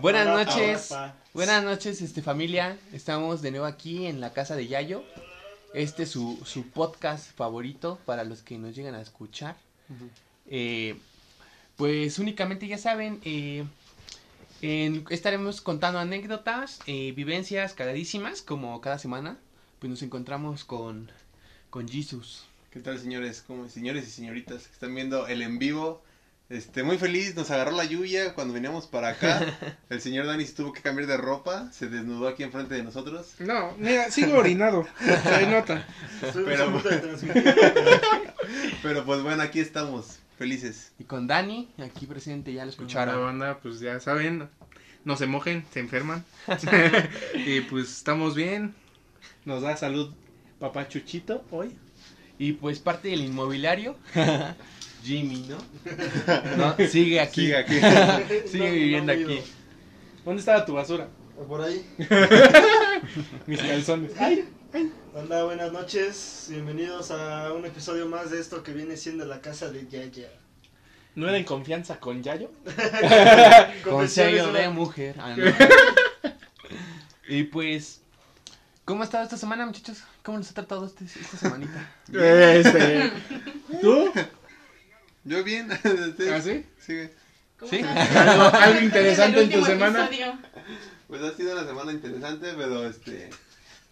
Buenas noches, buenas noches, este familia. Estamos de nuevo aquí en la casa de Yayo. Este es su, su podcast favorito para los que nos llegan a escuchar. Eh, pues únicamente ya saben, eh, en- estaremos contando anécdotas, eh, vivencias cagadísimas, como cada semana. Pues nos encontramos con, con Jesus. ¿Qué tal, señores? ¿Cómo, señores y señoritas que están viendo el en vivo? Este, muy feliz, nos agarró la lluvia cuando veníamos para acá. El señor Dani se tuvo que cambiar de ropa, se desnudó aquí enfrente de nosotros. No, mira, sigo orinado. Se nota. Pero- pues bueno, aquí estamos, felices. Y con Dani, aquí presente, ya lo La escucharon. banda, pues ya saben, no se mojen, se enferman. y pues estamos bien. Nos da salud papá Chuchito hoy. Y pues parte del inmobiliario, Jimmy, ¿no? No, sigue aquí. Sigue aquí. Sigue No, viviendo no, aquí. ¿Dónde estaba tu basura? Por ahí. Mis calzones. Ay, Hola, buenas noches. Bienvenidos a un episodio más de esto que viene siendo la casa de Yaya. ¿no era en confianza con Yayo? Con sello de mujer. Ah, no. y pues, ¿cómo ha estado esta semana, muchachos? ¿Cómo nos ha tratado este, esta semanita? Este. ¿Tú? Yo bien. ¿Ah, sí? Sigue. ¿Cómo Sí. ¿Algo, algo Es interesante en tu semana? episodio. Pues ha sido una semana interesante, pero este,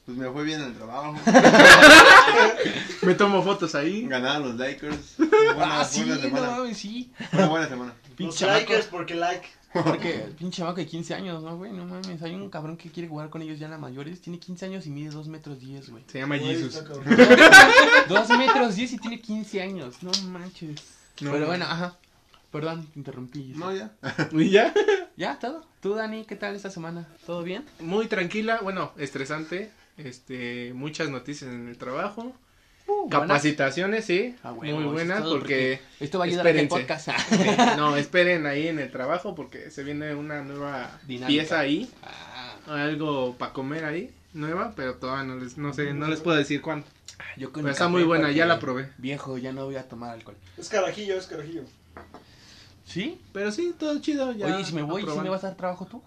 pues me fue bien el trabajo. Me tomo fotos ahí. Ganaron los Lakers. Buena, ah, sí, buena no semana. mames, sí. Una buena semana. Los chamaco, porque like. porque el pinche chamaco de 15 años, ¿no, güey? No mames, hay un cabrón que quiere jugar con ellos ya en la mayores. Tiene 15 años y mide 2 metros 10, güey. Se llama Güey, Jesus. está cabrón. 2 metros 10 y tiene 15 años, no manches. No, Pero no. bueno, ajá. Perdón, te interrumpí. No, ya. ¿Y ya? ¿Ya? ¿Todo? ¿Tú, Dani, qué tal esta semana? ¿Todo bien? Muy tranquila, bueno, estresante. Este, muchas noticias en el trabajo. Capacitaciones, sí, Ah, huevo, muy buenas todo, porque Esto va a ayudar a que Espérense. podcast. no, esperen ahí en el trabajo porque se viene una nueva Dinámica. pieza ahí, Ah, algo para comer ahí, nueva, pero todavía no les no sé, no les puedo decir cuánto. Yo con Pero está muy buena, ya la probé. Viejo, ya no voy a tomar alcohol. Es carajillo, es carajillo. ¿Sí? Pero sí, todo chido ya. Oye, ¿y si me voy, ¿sí me vas a dar trabajo tú?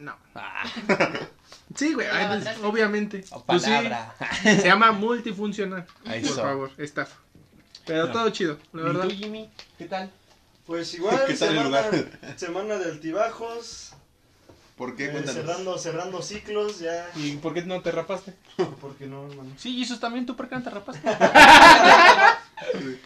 No. Ah, Sí, güey, pues, obviamente. o Pues sí, palabra. se llama multifuncional. Ahí Por está. favor, estafa. Pero todo chido, la ¿Y verdad. tú, Jimmy? ¿Qué tal? Pues igual, ¿Qué tal el semana, lugar? semana de altibajos. ¿Por qué? eh, cerrando, cerrando ciclos ya. ¿Y por qué no te rapaste? Porque no, hermano. Sí, Jesus también, ¿tú por qué no te rapaste?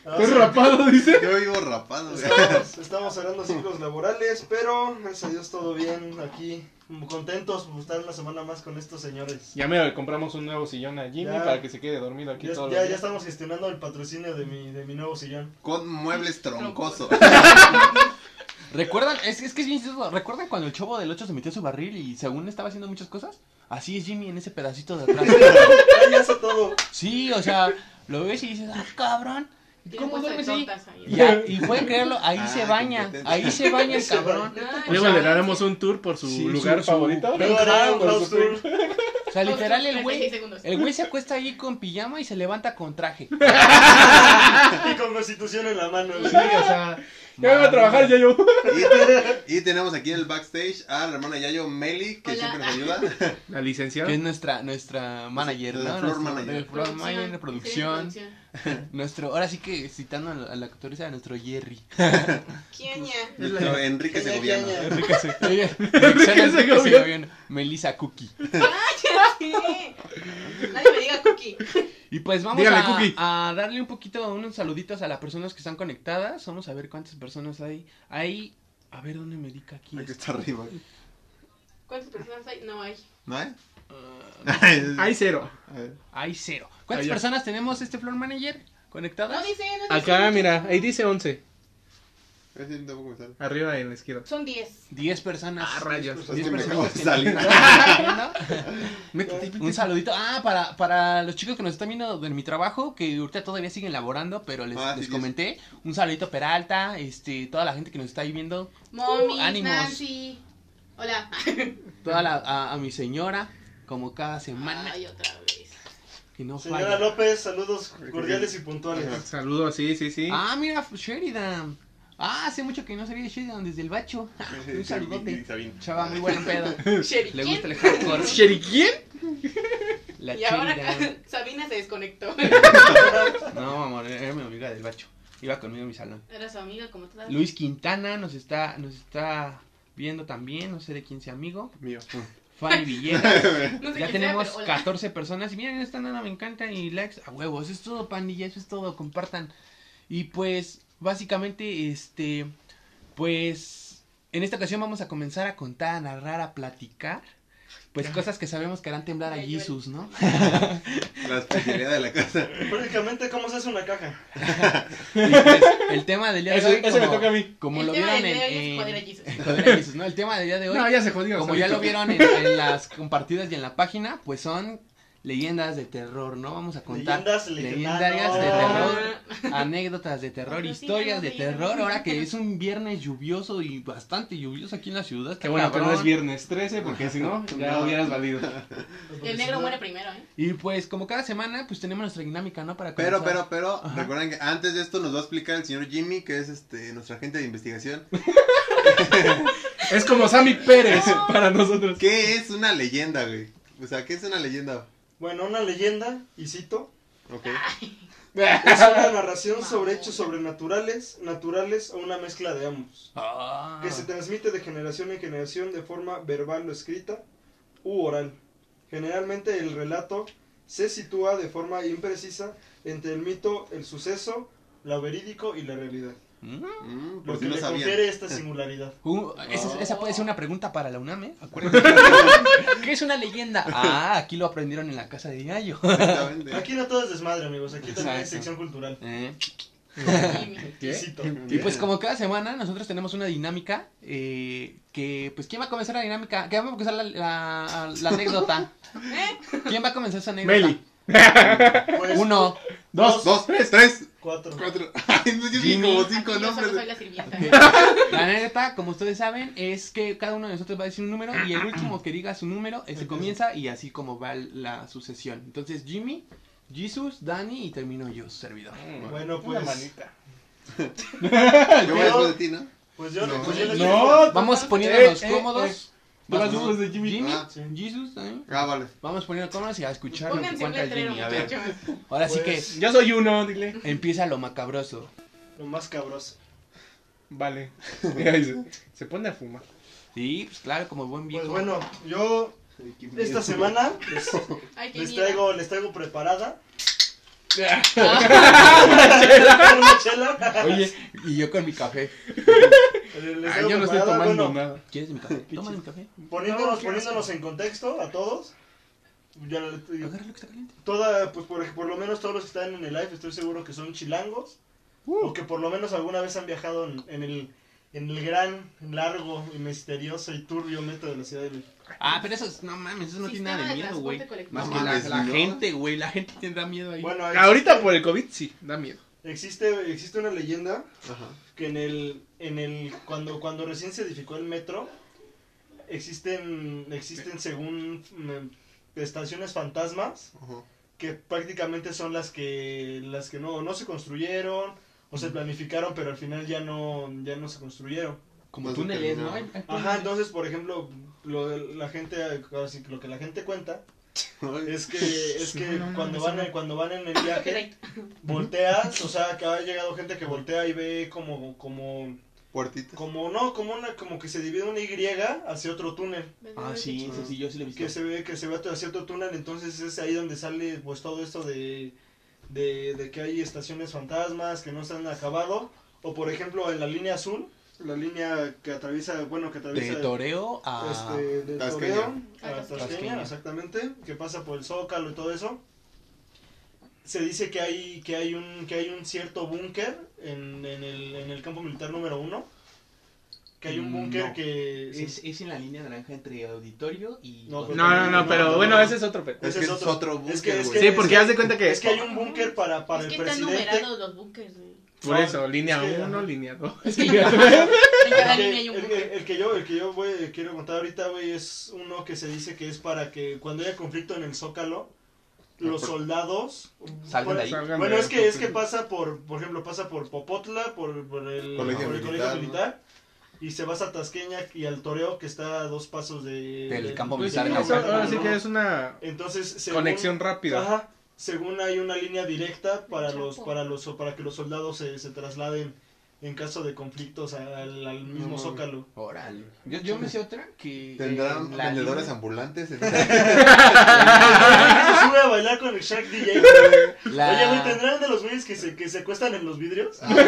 Ah, ¿Es sí. rapado, dice? Yo vivo rapado. güey. Estamos, estamos cerrando ciclos laborales, pero gracias a Dios todo bien aquí. Contentos por estar una semana más con estos señores. Ya me compramos un nuevo sillón a Jimmy Ya. para que se quede dormido aquí Ya, todo ya, ya estamos gestionando el patrocinio de mi, de mi nuevo sillón. Con muebles troncosos. ¿Recuerdan? Es, es que es bien chistoso. ¿Recuerdan cuando el chavo del 8 se metió a su barril y según estaba haciendo muchas cosas? Así es Jimmy en ese pedacito de atrás. Ah, ya hace todo. Sí, o sea, lo ves y dices, ah, cabrón. ¿y Tiene ¿Cómo duermes ahí? ahí. Y, a- y pueden creerlo, ahí Ah, se baña. Ahí se baña el cabrón. Ay, Luego O sea, le daremos un tour por su sí, lugar su- su- favorito. Luego haré un Por house su- tour. O sea, literal el 36 güey. segundos. El güey se acuesta ahí con pijama y se levanta con traje. Y con constitución en la mano. Sí, o sea. Ya voy a trabajar, ya yo. Y, y tenemos aquí en el backstage a la hermana Yayo Meli, que Hola. siempre nos ayuda. La licenciada. Que es nuestra, nuestra manager, La ¿no? floor manager. floor manager de producción. Sí, producción. Nuestro, ahora sí que citando a la, a la actriz de nuestro Jerry. ¿Quién ya? Nuestro Enrique Segoviano. Enrique Segoviano. Melissa Cookie. ¡Ay, Nadie me diga cookie. Y pues vamos Dígale, a, darle un poquito, unos saluditos a las personas que están conectadas. Vamos a ver cuántas personas hay. Hay, a ver dónde me dica aquí. Aquí está arriba. ¿Cuántas personas hay? No hay. ¿No hay? Ah, Hay cero. Hay cero. ¿Cuántas Allá. personas tenemos este floor manager conectadas? No dice, no dice. Acá, mira, ahí dice 11. Ese tampoco me sale. Arriba en la izquierda. Son 10. 10 personas. Ah, rayos. Es Diez que me personas que salir. Un saludito. Ah, para, para los chicos que nos están viendo de mi trabajo, que ahorita todavía siguen laborando, pero les, Ah, sí, les sí. comenté. Un saludito a Peralta, este, toda la gente que nos está ahí viendo. Mommy, Uh, ánimos. Nancy. Hola. Toda la, a, a mi señora, como cada semana. Ay, otra vez. Que no Señora falla. López, saludos cordiales y puntuales. Saludos, sí, sí, sí. Ah, mira, Sheridan. Ah, hace mucho que no sabía de Sheridan desde el bacho. Un Y saludote. Sabine. Chava, muy buen pedo. Sherry, Le gusta el hardcore. ¿Sherry quién? La Y ahora Sheridan. Sabina se desconectó. No, amor, era mi amiga del bacho. Iba conmigo a mi salón. Era su amiga, como todas. Luis Quintana nos está, nos está viendo también, no sé de quién sea amigo. Mío. Fanny Villegas. No sé ya sea, tenemos hola. 14 personas. Y miren, esta nana me encanta. Y likes a huevos. Eso es todo, pandilla. Eso es todo. Compartan. Y pues, básicamente, este. Pues. En esta ocasión vamos a comenzar a contar, a narrar, a platicar. Pues cosas que sabemos que harán temblar a Jesus, ¿no? La especialidad de la casa. Prácticamente, ¿cómo se hace una caja? Y pues, el tema del día de Eso, hoy. eso me como- toca a mí. Como El lo tema vieron del en. día de hoy es en- joder a Jesus. joder a Jesus, ¿no? El tema del día de hoy. No, ya se jodió. Como ya lo vieron en, en las compartidas y en la página, pues son leyendas de terror, ¿no? Vamos a contar Leyendas legendarias de terror, anécdotas de terror, historias de terror. Ahora que es un viernes lluvioso y bastante lluvioso aquí en la ciudad. Qué bueno que no es viernes 13, porque si no, ya No. hubieras valido. El negro muere primero, ¿eh? Y pues como cada semana, pues tenemos nuestra dinámica, ¿no? Para Pero, comenzar. pero, pero, Ajá. recuerden que antes de esto nos va a explicar el señor Jimmy, que es este nuestro agente de investigación, Es como Sammy Pérez para nosotros. ¿qué es una leyenda, güey? O sea, ¿qué es una leyenda? Bueno, una leyenda, y cito, es una narración sobre hechos sobrenaturales, naturales o una mezcla de ambos. Ah. que se transmite de generación en generación de forma verbal o escrita u oral. Generalmente el relato se sitúa de forma imprecisa entre el mito, el suceso, lo verídico y la realidad. Mm. Mm, Lo por que si no le sabían. confiere esta singularidad. Uh, esa, Oh. esa puede ser una pregunta para la UNAM, ¿eh? Acuérdense. ¿Qué es una leyenda? Ah, aquí lo aprendieron en la casa de. Exactamente. Aquí no todo es desmadre, amigos. Aquí también hay sección cultural. Eh. Y pues como cada semana nosotros tenemos una dinámica eh, que pues ¿quién va a comenzar la dinámica? ¿Quién va a comenzar la, la, la anécdota? ¿Eh? ¿Quién va a comenzar esa anécdota? Meli. Pues, Uno. Dos. Dos, tres, tres, cuatro. cuatro. Ay, no, yo como cinco yo solo soy nombres. la sirvienta. Ok. La anécdota, como ustedes saben, es que cada uno de nosotros va a decir un número y el último que diga su número, ese comienza y así como va la sucesión. Entonces Jimmy, Jesus, Dani y termino yo, su servidor. Bueno, Una pues- manita. Yo voy después de ti, ¿no? Pues yo, No. pues yo les No. Vamos poniéndonos Eh, eh, cómodos. Vas Vas- después de Jimmy. Jimmy, Ah. Jesus, Dani. Ah, vale. Vamos poniendo cómodos y a escuchar lo que cuenta Jimmy. A ver, ahora sí Pues- que Yo soy uno, dile. empieza lo macabroso. Lo más cabroso. Vale. se, se pone a fumar. Sí, pues claro, como buen viejo. Pues bueno, yo esta semana les, Ay, les traigo, les traigo preparada Ah, una chela. Oye, y yo con mi café. Les Ah, yo no estoy tomando bueno, nada. ¿Quieres mi café? Toma mi café. Poniéndonos, poniéndonos en contexto a todos. Ya, Agarra lo que está caliente. toda, pues por, por lo menos todos los que están en el live estoy seguro que son chilangos. O que por lo menos alguna vez han viajado en, en el, en el gran, largo y misterioso y turbio metro de la Ciudad de México. Ah, pero eso es, no mames, eso no tiene Sistema nada de de miedo, güey. Más No que la, mames, la ¿no? gente, güey, la gente tendrá miedo ahí. Bueno, Ahorita por el COVID sí, da miedo. existe, existe una leyenda Ajá. que en el, en el, cuando, cuando recién se edificó el metro, existen, existen según mm, estaciones fantasmas que prácticamente son las que las que no, no se construyeron o se planificaron pero al final ya no ya no se construyeron. Como túneles, ¿no? Hay- ajá entonces por ejemplo lo de la gente lo que la gente cuenta es que es que No, no, no, cuando van no. en, cuando van en el viaje volteas o sea que ha llegado gente que voltea y ve como como Puertitas. como no como una como que se divide una Y hacia otro túnel Ah, sí, sí, sí, yo sí lo he visto. que se ve que se ve hacia otro túnel entonces es ahí donde sale pues todo esto de, de, de que hay estaciones fantasmas que no se han acabado o por ejemplo en la línea azul la línea que atraviesa bueno que atraviesa De toreo a... este, de Tasqueña. Toreo a Tasqueña. Tasqueña, exactamente que pasa por el Zócalo y todo eso se dice que hay que hay un que hay un cierto búnker en, en, el, en el campo militar número uno que hay un Mm, búnker no. que Es, es en la línea naranja entre auditorio y... No, No, no, no, pero bueno, ese es otro pedo. Es Ese que es es otro- otro es búnker, que- es güey. Sí, que- porque haz de cuenta que es que hay un búnker para, para Es el que están presidente numerados los bunkers, güey. Por eso, línea Es que- 1, línea 2. Es que en cada El que, línea hay un el, bunker. el- el que yo, el que yo voy, quiero contar ahorita, güey, es uno que se dice que es para que cuando haya conflicto en el Zócalo, los soldados Salgan de ahí. Salgan Bueno, de- es que es que pasa por, por ejemplo, pasa por Popotla, por, por el, Colegio por el militar, colegio militar, y se va a Tasqueña y al Toreo que está a dos pasos de, Del de- campo Pues sí, militar ahora sí ¿no? que es una Entonces, según, conexión rápida. Ajá, según hay una línea directa para los para los para que los soldados se, se trasladen en caso de conflictos al, al mismo No. Zócalo. Órale. Yo, yo me sé otra que. ¿Tendrán en la vendedores línea- ambulantes? en- se sube a bailar con el Shark DJ. la- Oye, güey, ¿tendrán de los güeyes que se, que se acuestan en los vidrios? Ah, me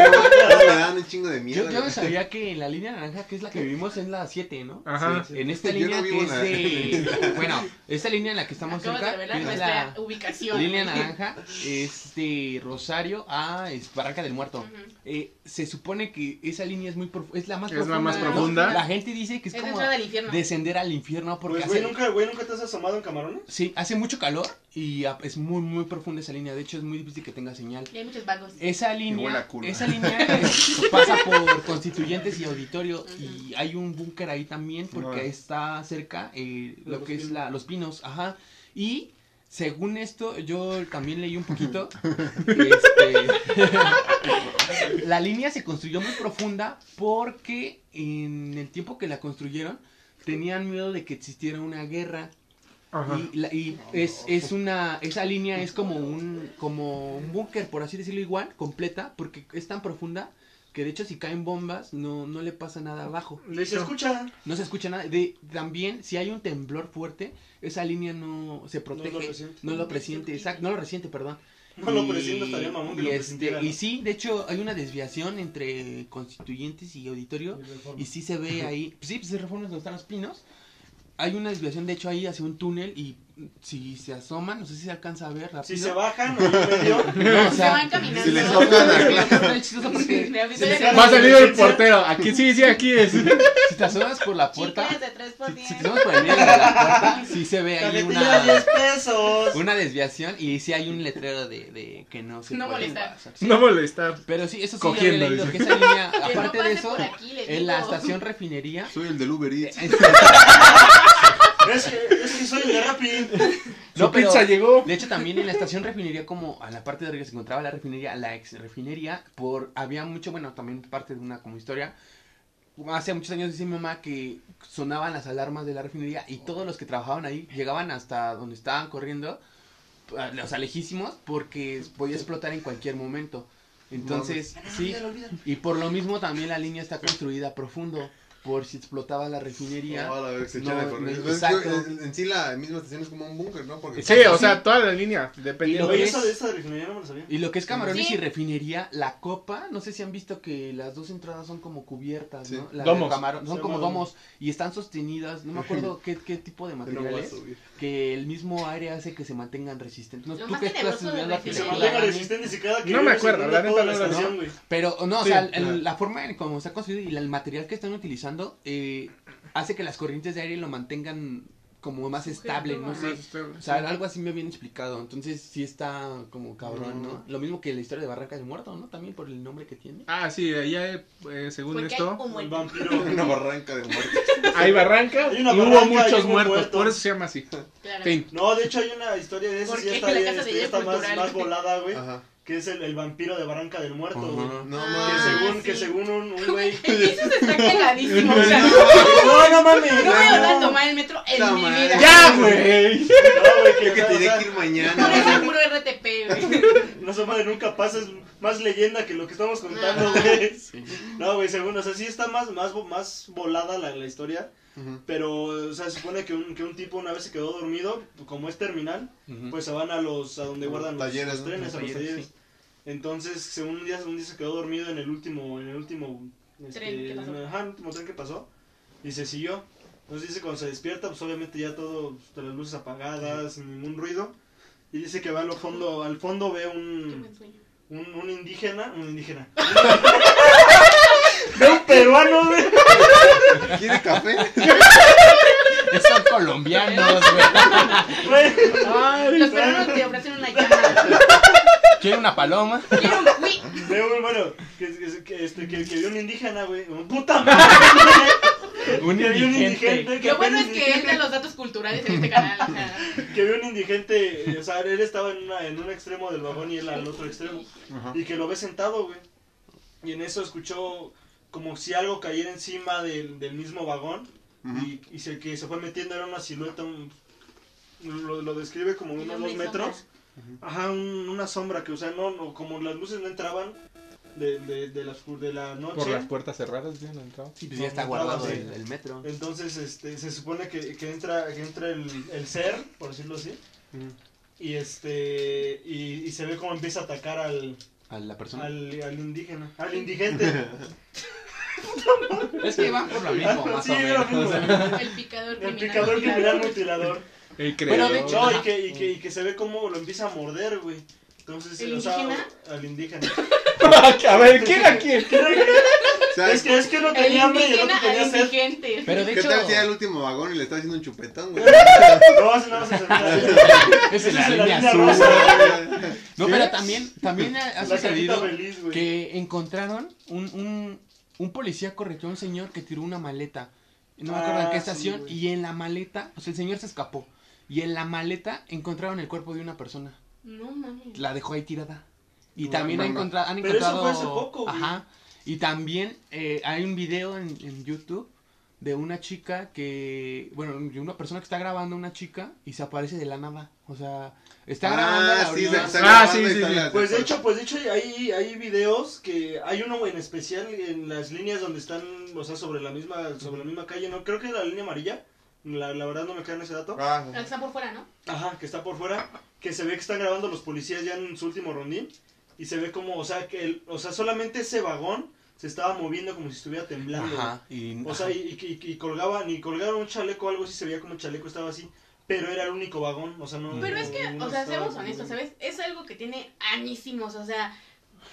dan un chingo de miedo. Yo, yo no sabía que en la línea naranja, que es la que vivimos, es la 7, ¿no? Ajá. Sí, En esta Yo línea que es de. Bueno, esta línea en la que estamos Acabas cerca, es nuestra la ubicación. línea naranja, es de Rosario a es Barranca del Muerto. Eh, se supone que esa línea es muy prof- es la más Es la profunda. más ¿no? profunda. La gente dice que es, Es como descender al infierno porque Pues, güey, hace, ¿nunca, güey, ¿nunca te has asomado en camarones? sí, hace mucho calor y es muy muy profunda esa línea. De hecho, es muy difícil que tenga señal. Y hay muchos vagos. Esa línea, esa línea es- pasa por constituyentes y auditorio y hay un búnker ahí también porque Ah. está cerca eh, lo los que es la, los pinos, ajá. Y según esto, yo también leí un poquito. este, la línea se construyó muy profunda porque en el tiempo que la construyeron tenían miedo de que existiera una guerra Ajá. y, la- y es, es una, esa línea es como un, como un búnker, por así decirlo igual, completa, porque es tan profunda que de hecho si caen bombas no, no le pasa nada abajo. Le se escucha. No se escucha nada. De, también, si hay un temblor fuerte, esa línea no se protege. lo resiente. No lo presiente, exacto, no lo resiente, perdón. No lo Y- presiento, estaría mamón que y lo este, ¿no? Y sí, de hecho, hay una desviación entre constituyentes y auditorio. Y sí se ve ahí, pues sí, pues se reforma donde están los pinos. Hay una desviación, de hecho, ahí hacia un túnel y si se asoman, no sé si se alcanza a ver rápido. Si se bajan o en medio, No, o Se sea, van caminando. Si les Se que- Va a salir el portero. Aquí sí, sí, aquí es. si te asomas por la puerta, Chicles de 3 por si, 10. si te asomas por el medio de la puerta, sí se ve ahí una, 10 pesos. una desviación y sí hay un letrero de, de que no se No puede molestar. pasar. Sí. No molestar. Pero sí, eso sí Cogiendo, había leído dice. que esa línea, Que no aparte de eso, aquí, en la estación refinería, Soy el del Uber Eats. Es que, es que soy el de Rappi. No, Su pero- pizza llegó. De hecho, también en la estación refinería, como a la parte de arriba se encontraba la refinería, la ex refinería, por, había mucho, bueno, también parte de una como historia. Hace muchos años dice mi mamá que sonaban las alarmas de la refinería y todos los que trabajaban ahí llegaban hasta donde estaban corriendo, a- o sea, lejísimos, porque podía explotar en cualquier momento. Entonces, sí, y por lo mismo también la línea está construida profundo, por si explotaba la refinería. No, la verdad que se No, no, en, en sí la misma estación es como un búnker, ¿no? Porque Sí, o sea, toda la línea. Dependiendo. lo Oye, que es- esa no me sabía. Y lo que es camarones Sí. y refinería, la copa, no sé si han visto que las dos entradas son como cubiertas, Sí. ¿no? La de Domos. camarón- son como domos y están sostenidas, no me acuerdo qué, qué tipo de no material es, subir. Que el mismo aire hace que se mantengan resistentes. No, Lo tú más que estás tenebroso de estudiando Que se refinería. mantenga arquitectura, resistente y cada que No me viene acuerdo, la neta toda no la la- ¿no? güey. Pero no, o Sí, sea, el- la forma en cómo está construido y el material que están utilizando eh, hace que las corrientes de aire lo mantengan como más estable, no sé. O sea, algo así me habían explicado. Entonces sí está como cabrón, ¿no? Lo mismo que la historia de Barranca del Muerto, ¿no? También por el nombre que tiene. Ah, sí, allá, eh, según Porque hay esto, un muerto. vampiro. Una barranca de muerte. hay barranca Hay y una hubo barranca y muchos hubo muertos. muertos. Por eso se llama así. Claro. Fin. No, de hecho hay una historia de eso, ¿Por sí está, bien, de este, está más, más volada, güey. Ajá. Que es el, el vampiro de Barranca del Muerto, güey. Ajá. No, Ah, Que mames. según, sí. que según un, un güey... Eso se está cagadísimo. O sea, no No, no mames. voy a volver a no. tomar el metro en No, mi vida. ¡Ya, güey! No, güey, que, que o sea, tenía o sea, que ir Por eso mañana. puro RTP, güey. No se madre, nunca pasa, es más leyenda que lo que estamos contando, güey. Sí. No, güey, según, o sea, sí está más, más, más volada la, la historia, pero, o sea, se supone que un, que un tipo una vez se quedó dormido, como es terminal, pues se van a los, a donde guardan los, talleres, los ¿no? trenes, Los a los talleres, talleres. Entonces, según un día, un día se quedó dormido en el último, en el último, este, Tren que pasó. en el- ajá, el último tren que pasó, y se siguió. Entonces dice cuando se despierta, pues obviamente ya todo, pues, las luces apagadas, ningún ruido, y dice que va al fondo, al fondo ve un, un, un indígena, un indígena. Ve un peruano, güey. ¿Quiere café? Son colombianos, güey. Los peruanos te ofrecen una llama. Quiere una paloma. Quiero un uy. Ve un, bueno, que, que, que, este, que, que vio un indígena, güey. un Puta madre. Un indigente. Lo bueno es un que él los datos culturales en este canal. O sea, que vi un indigente, o sea, él estaba en, una, en un extremo del vagón y él al otro extremo. Ajá. Y que lo ve sentado, güey. Y en eso escuchó como si algo cayera encima del, del mismo vagón. Y, y se, que se fue metiendo, era una silueta, un- lo, lo describe como ¿Y unos dos metros. Ajá, un- una sombra que, o sea, no, no, como las luces no entraban de, de, de, la, oscur- de la noche. Por las puertas cerradas, ¿sí? ¿No entraba? Sí, pues ya está guardado el, el metro. Entonces, este, se supone que, que entra, que entra el, el ser, por decirlo así, y este, y, y se ve cómo empieza a atacar al, A la persona. al, al indígena, al indigente. Es que van por lo mismo, más Sí, o era lo menos. mismo. el picador El criminal. picador criminal mutilador. El Pero de hecho- No, y que, y, que, y que se ve cómo lo empieza a morder, güey. Entonces, ¿El o sea, indígena? al indígena. a ver, ¿quién era quién? ¿Sabes Es que, es que El tenía hambre y el indígena otro tenía al sed. indigente. Pero de ¿Qué hecho, tal si era el último vagón y le está haciendo un chupetón, güey? No, ese no sentía. es en la es la línea azul. rosa. No, pero también, también ha ha La sucedido feliz, güey. que encontraron un, un, un policía correteó a un señor que tiró una maleta. No me acuerdo en Ah, qué sí, estación. güey. y en la maleta, o sea, el señor se escapó. Y en la maleta encontraron el cuerpo de una persona. No mames. La dejó ahí tirada. Y No, también ha encontrado, han Pero eso encontrado. fue hace poco, güey. Ajá. Y también eh, hay un video en, en YouTube de una chica que, bueno, de una persona que está grabando a una chica y se aparece de la nada. O sea, está grabando a la Ah, sí, se Ah, grabando sí, y sí, sí. la- Pues de hecho, pues de hecho hay, hay videos que hay uno en especial en las líneas donde están, o sea, sobre la misma, sobre la misma calle, no, creo que es la línea amarilla. La, la verdad no me queda en ese dato. Ah, La que está por fuera, ¿no? Ajá, que está por fuera, que se ve que están grabando los policías ya en su último rondín y se ve como, o sea, que el, o sea, solamente ese vagón se estaba moviendo como si estuviera temblando. Ajá. Y, O sea, y, y, y- colgaban, y colgaron un chaleco o algo así, se veía como el chaleco estaba así, pero era el único vagón, o sea, no... Pero es que, o sea, seamos honestos, ¿sabes? Es algo que tiene añísimos, o sea,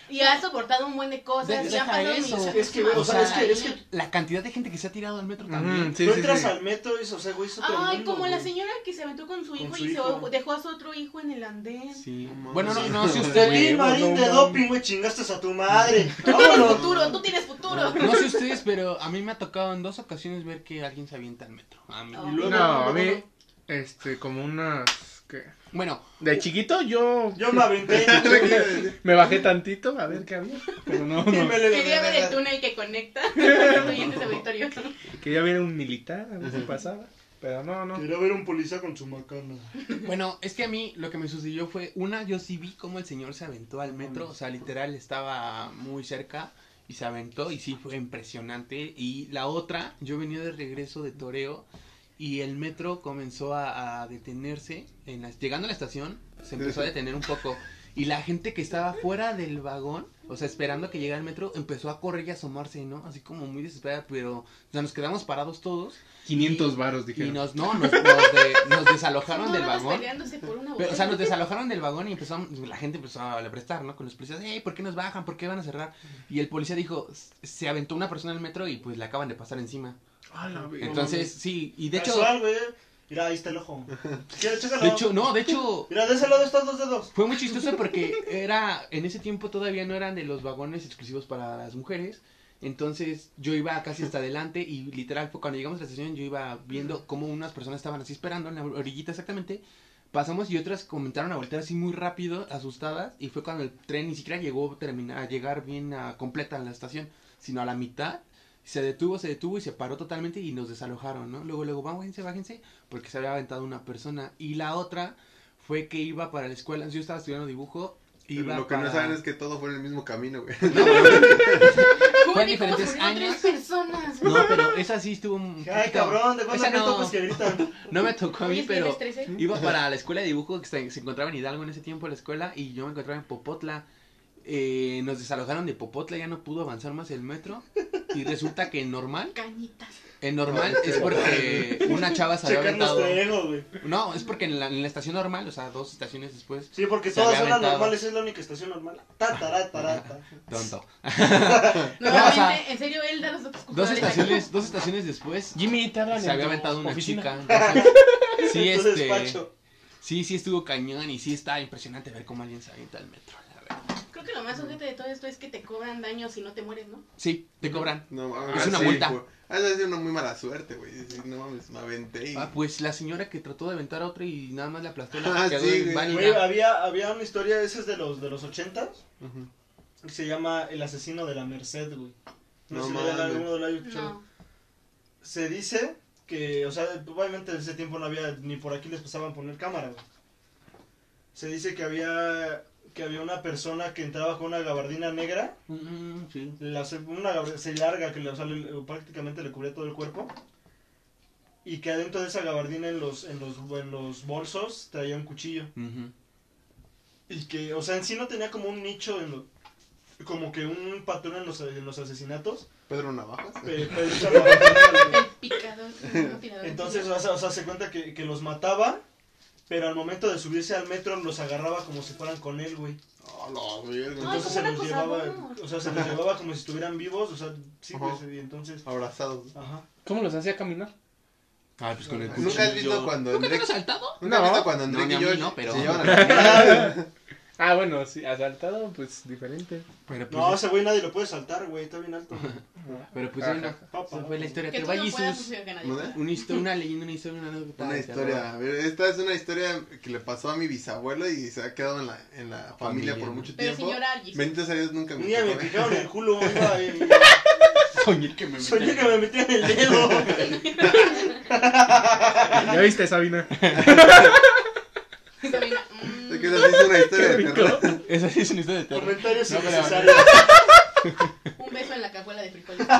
y ha soportado un buen de cosas, De- y ha pasado eso. Es que, o sea, es que, es que la cantidad de gente que se ha tirado al metro también. sí, tú sí, entras sí. al metro y, o sea, güey, es otro Ay, mundo, como la señora que se aventó con su hijo su y hijo. se dejó a su otro hijo en el andén. Sí. Bueno, no, no, si vi, Huevos, Marín, no de doping, güey, chingaste a tu madre. Tú tienes futuro, tú tienes futuro. no sé ustedes, pero a mí me ha tocado en dos ocasiones ver que alguien se avienta al metro. A mí. Oh. Y luego, No, a mí, este, como unas, ¿qué? Bueno, De chiquito yo Yo me aventé. me bajé tantito a ver qué había, pero no, Quería ver el túnel que conecta los oyentes auditorios. Quería ver un militar, a ver si pasaba, pero no, no. Quería ver un policía con su macana. bueno, es que a mí lo que me sucedió fue, una, yo sí vi cómo el señor se aventó al metro, o sea, literal estaba muy cerca y se aventó y sí fue impresionante. Y la otra, yo venía de regreso de Toreo y el metro comenzó a, a detenerse, en la- llegando a la estación, se empezó a detener un poco. Y la gente que estaba fuera del vagón, o sea, esperando a que llegara el metro, empezó a correr y a asomarse, ¿no? Así como muy desesperada, pero, o sea, nos quedamos parados todos 500 varos, y dijeron. nos, no, nos, nos, de- nos desalojaron del vagón. por una Pero, o sea, nos desalojaron del vagón y empezó, la gente empezó a prestar, ¿no? Con los policías, hey, ¿por qué nos bajan? ¿Por qué van a cerrar? Y el policía dijo, se aventó una persona al metro y pues le acaban de pasar encima. A la verga. Entonces, sí, y de hecho, Casual, güey. Mira, ahí está el ojo. De hecho, no, de hecho, Mira, de ese lado están dos dedos. fue muy chistoso porque era, en ese tiempo todavía no eran de los vagones exclusivos para las mujeres. Entonces yo iba casi hasta adelante y literal fue cuando llegamos a la estación yo iba viendo cómo unas personas estaban así esperando en la orillita exactamente. Pasamos y otras comenzaron a voltear así muy rápido, asustadas, y fue cuando el tren ni siquiera llegó a, terminar, a llegar bien a, completa a la estación, sino a la mitad. Se detuvo, se detuvo y se paró totalmente y nos desalojaron, ¿no? Luego, luego, bájense, bájense, porque se había aventado una persona. Y la otra fue que iba para la escuela, yo estaba estudiando dibujo, iba lo que no saben es que todo fue en el mismo camino, güey. Fue en Uy, ¿cómo diferentes años. tres personas. No, pero esa sí estuvo un Ay, poquito- cabrón, ¿de cuándo no, que gritan? no me tocó a mí, pero iba para la escuela de dibujo que se, se encontraba en Hidalgo en ese tiempo la escuela y yo me encontraba en Popotla. Eh, nos desalojaron de Popotla, ya no pudo avanzar más el metro y resulta que en normal, Cañitas. en normal es porque una chava se había aventado. No, es porque en la, en la estación normal, o sea, dos estaciones después, Sí, porque todas son las normales, es la única estación normal. Ta, tará, tará, ta. tonto. Nuevamente, sea, en serio, él da los Dos estaciones, dos estaciones después Jimmy, te se había aventado una oficina. chica. entonces, sí, este, despacho. sí, sí estuvo cañón y sí está impresionante ver cómo alguien se avienta al metro, la verdad. Creo que lo más ojete de todo esto es que te cobran daños si no te mueres, ¿no? Sí, te cobran. No mames. Es una sí, multa. Ah, esa es una muy mala suerte, güey. No mames, me aventé y... Ah, pues la señora que trató de aventar a otra y nada más le aplastó Ah, la quedó sí, güey. había, había una historia, esa es de los, de los 80 Ujú. que se llama El asesino de la Merced, güey. No, No sé alguno haya escuchado. No. Se dice que, o sea, obviamente en ese tiempo no había, ni por aquí les pasaban poner cámara, güey. Se dice que había, que había una persona que entraba con una gabardina negra, Mm, sí. la, una gabardina larga que le, o sea, le- prácticamente le cubría todo el cuerpo. Y que adentro de esa gabardina en los, en los, en los bolsos traía un cuchillo. Y que, o sea, en sí no tenía como un nicho, en lo- como que un patrón en los, en los asesinatos. Pedro Navajas. pe- pero esa gabardina, El picador. no, tirador. Entonces, o sea, o sea, se cuenta que, que los mataba, pero al momento de subirse al metro los agarraba como si fueran con él, güey. Oh, la verga. Ay, Entonces como se los llevaba, o sea, se los llevaba como si estuvieran vivos, o sea, sí, Ajá. pues, y entonces, Abrazados. ajá. ¿Cómo los hacía caminar? Ah, pues con el cuchillo. ¿Nunca has visto cuando ¿Nunca te Enrique... has saltado? ¿Nunca has No. visto cuando No, Enrique ni a y yo no, pero- se llevan a la chingada? Ah, bueno, sí, asaltado, pues diferente. Pero pues, No, ese güey nadie lo puede saltar, güey, está bien alto. pero pues Papá. esa fue la historia Que que tú va no. Una historia, una leyenda, una historia, una anécdota. Una historia. A ver, esta es una historia que le pasó a mi bisabuelo y se ha quedado en la, en la familia, Familia, por mucho Pero tiempo. señora Jesús. Bendito sea Dios, nunca Un me día me picaron el culo, iba y- Soñé que me metí soñé en- que me metían el dedo. ¿Ya viste, Sabina? Esa sí es una historia de terror. Esa sí es una historia de terror. Comentarios No, innecesarios. un beso en la cajuela de frijoles.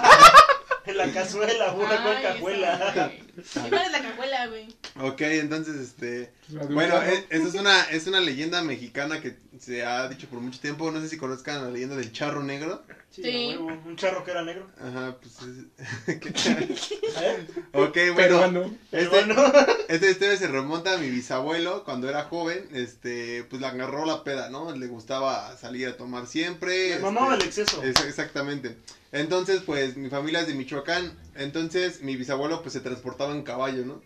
En la cazuela, una con cajuela. esa, güey. ¿Y cuál es la cajuela, güey? Ok, entonces, este... Bueno, eh, esa es una, es una leyenda mexicana que se ha dicho por mucho tiempo. No sé si conozcan la leyenda del charro negro. Sí, Sí. a huevo, un charro que era negro. Ajá, pues... es- ¿qué? ¿Eh? ok, bueno. bueno, Este, Bueno, Esta historia se remonta a mi bisabuelo cuando era joven, este, pues la agarró la peda, ¿no? Le gustaba salir a tomar siempre. me este, mamaba el exceso. es- exactamente. Entonces, pues mi familia es de Michoacán, entonces mi bisabuelo pues se transportaba en caballo, ¿no?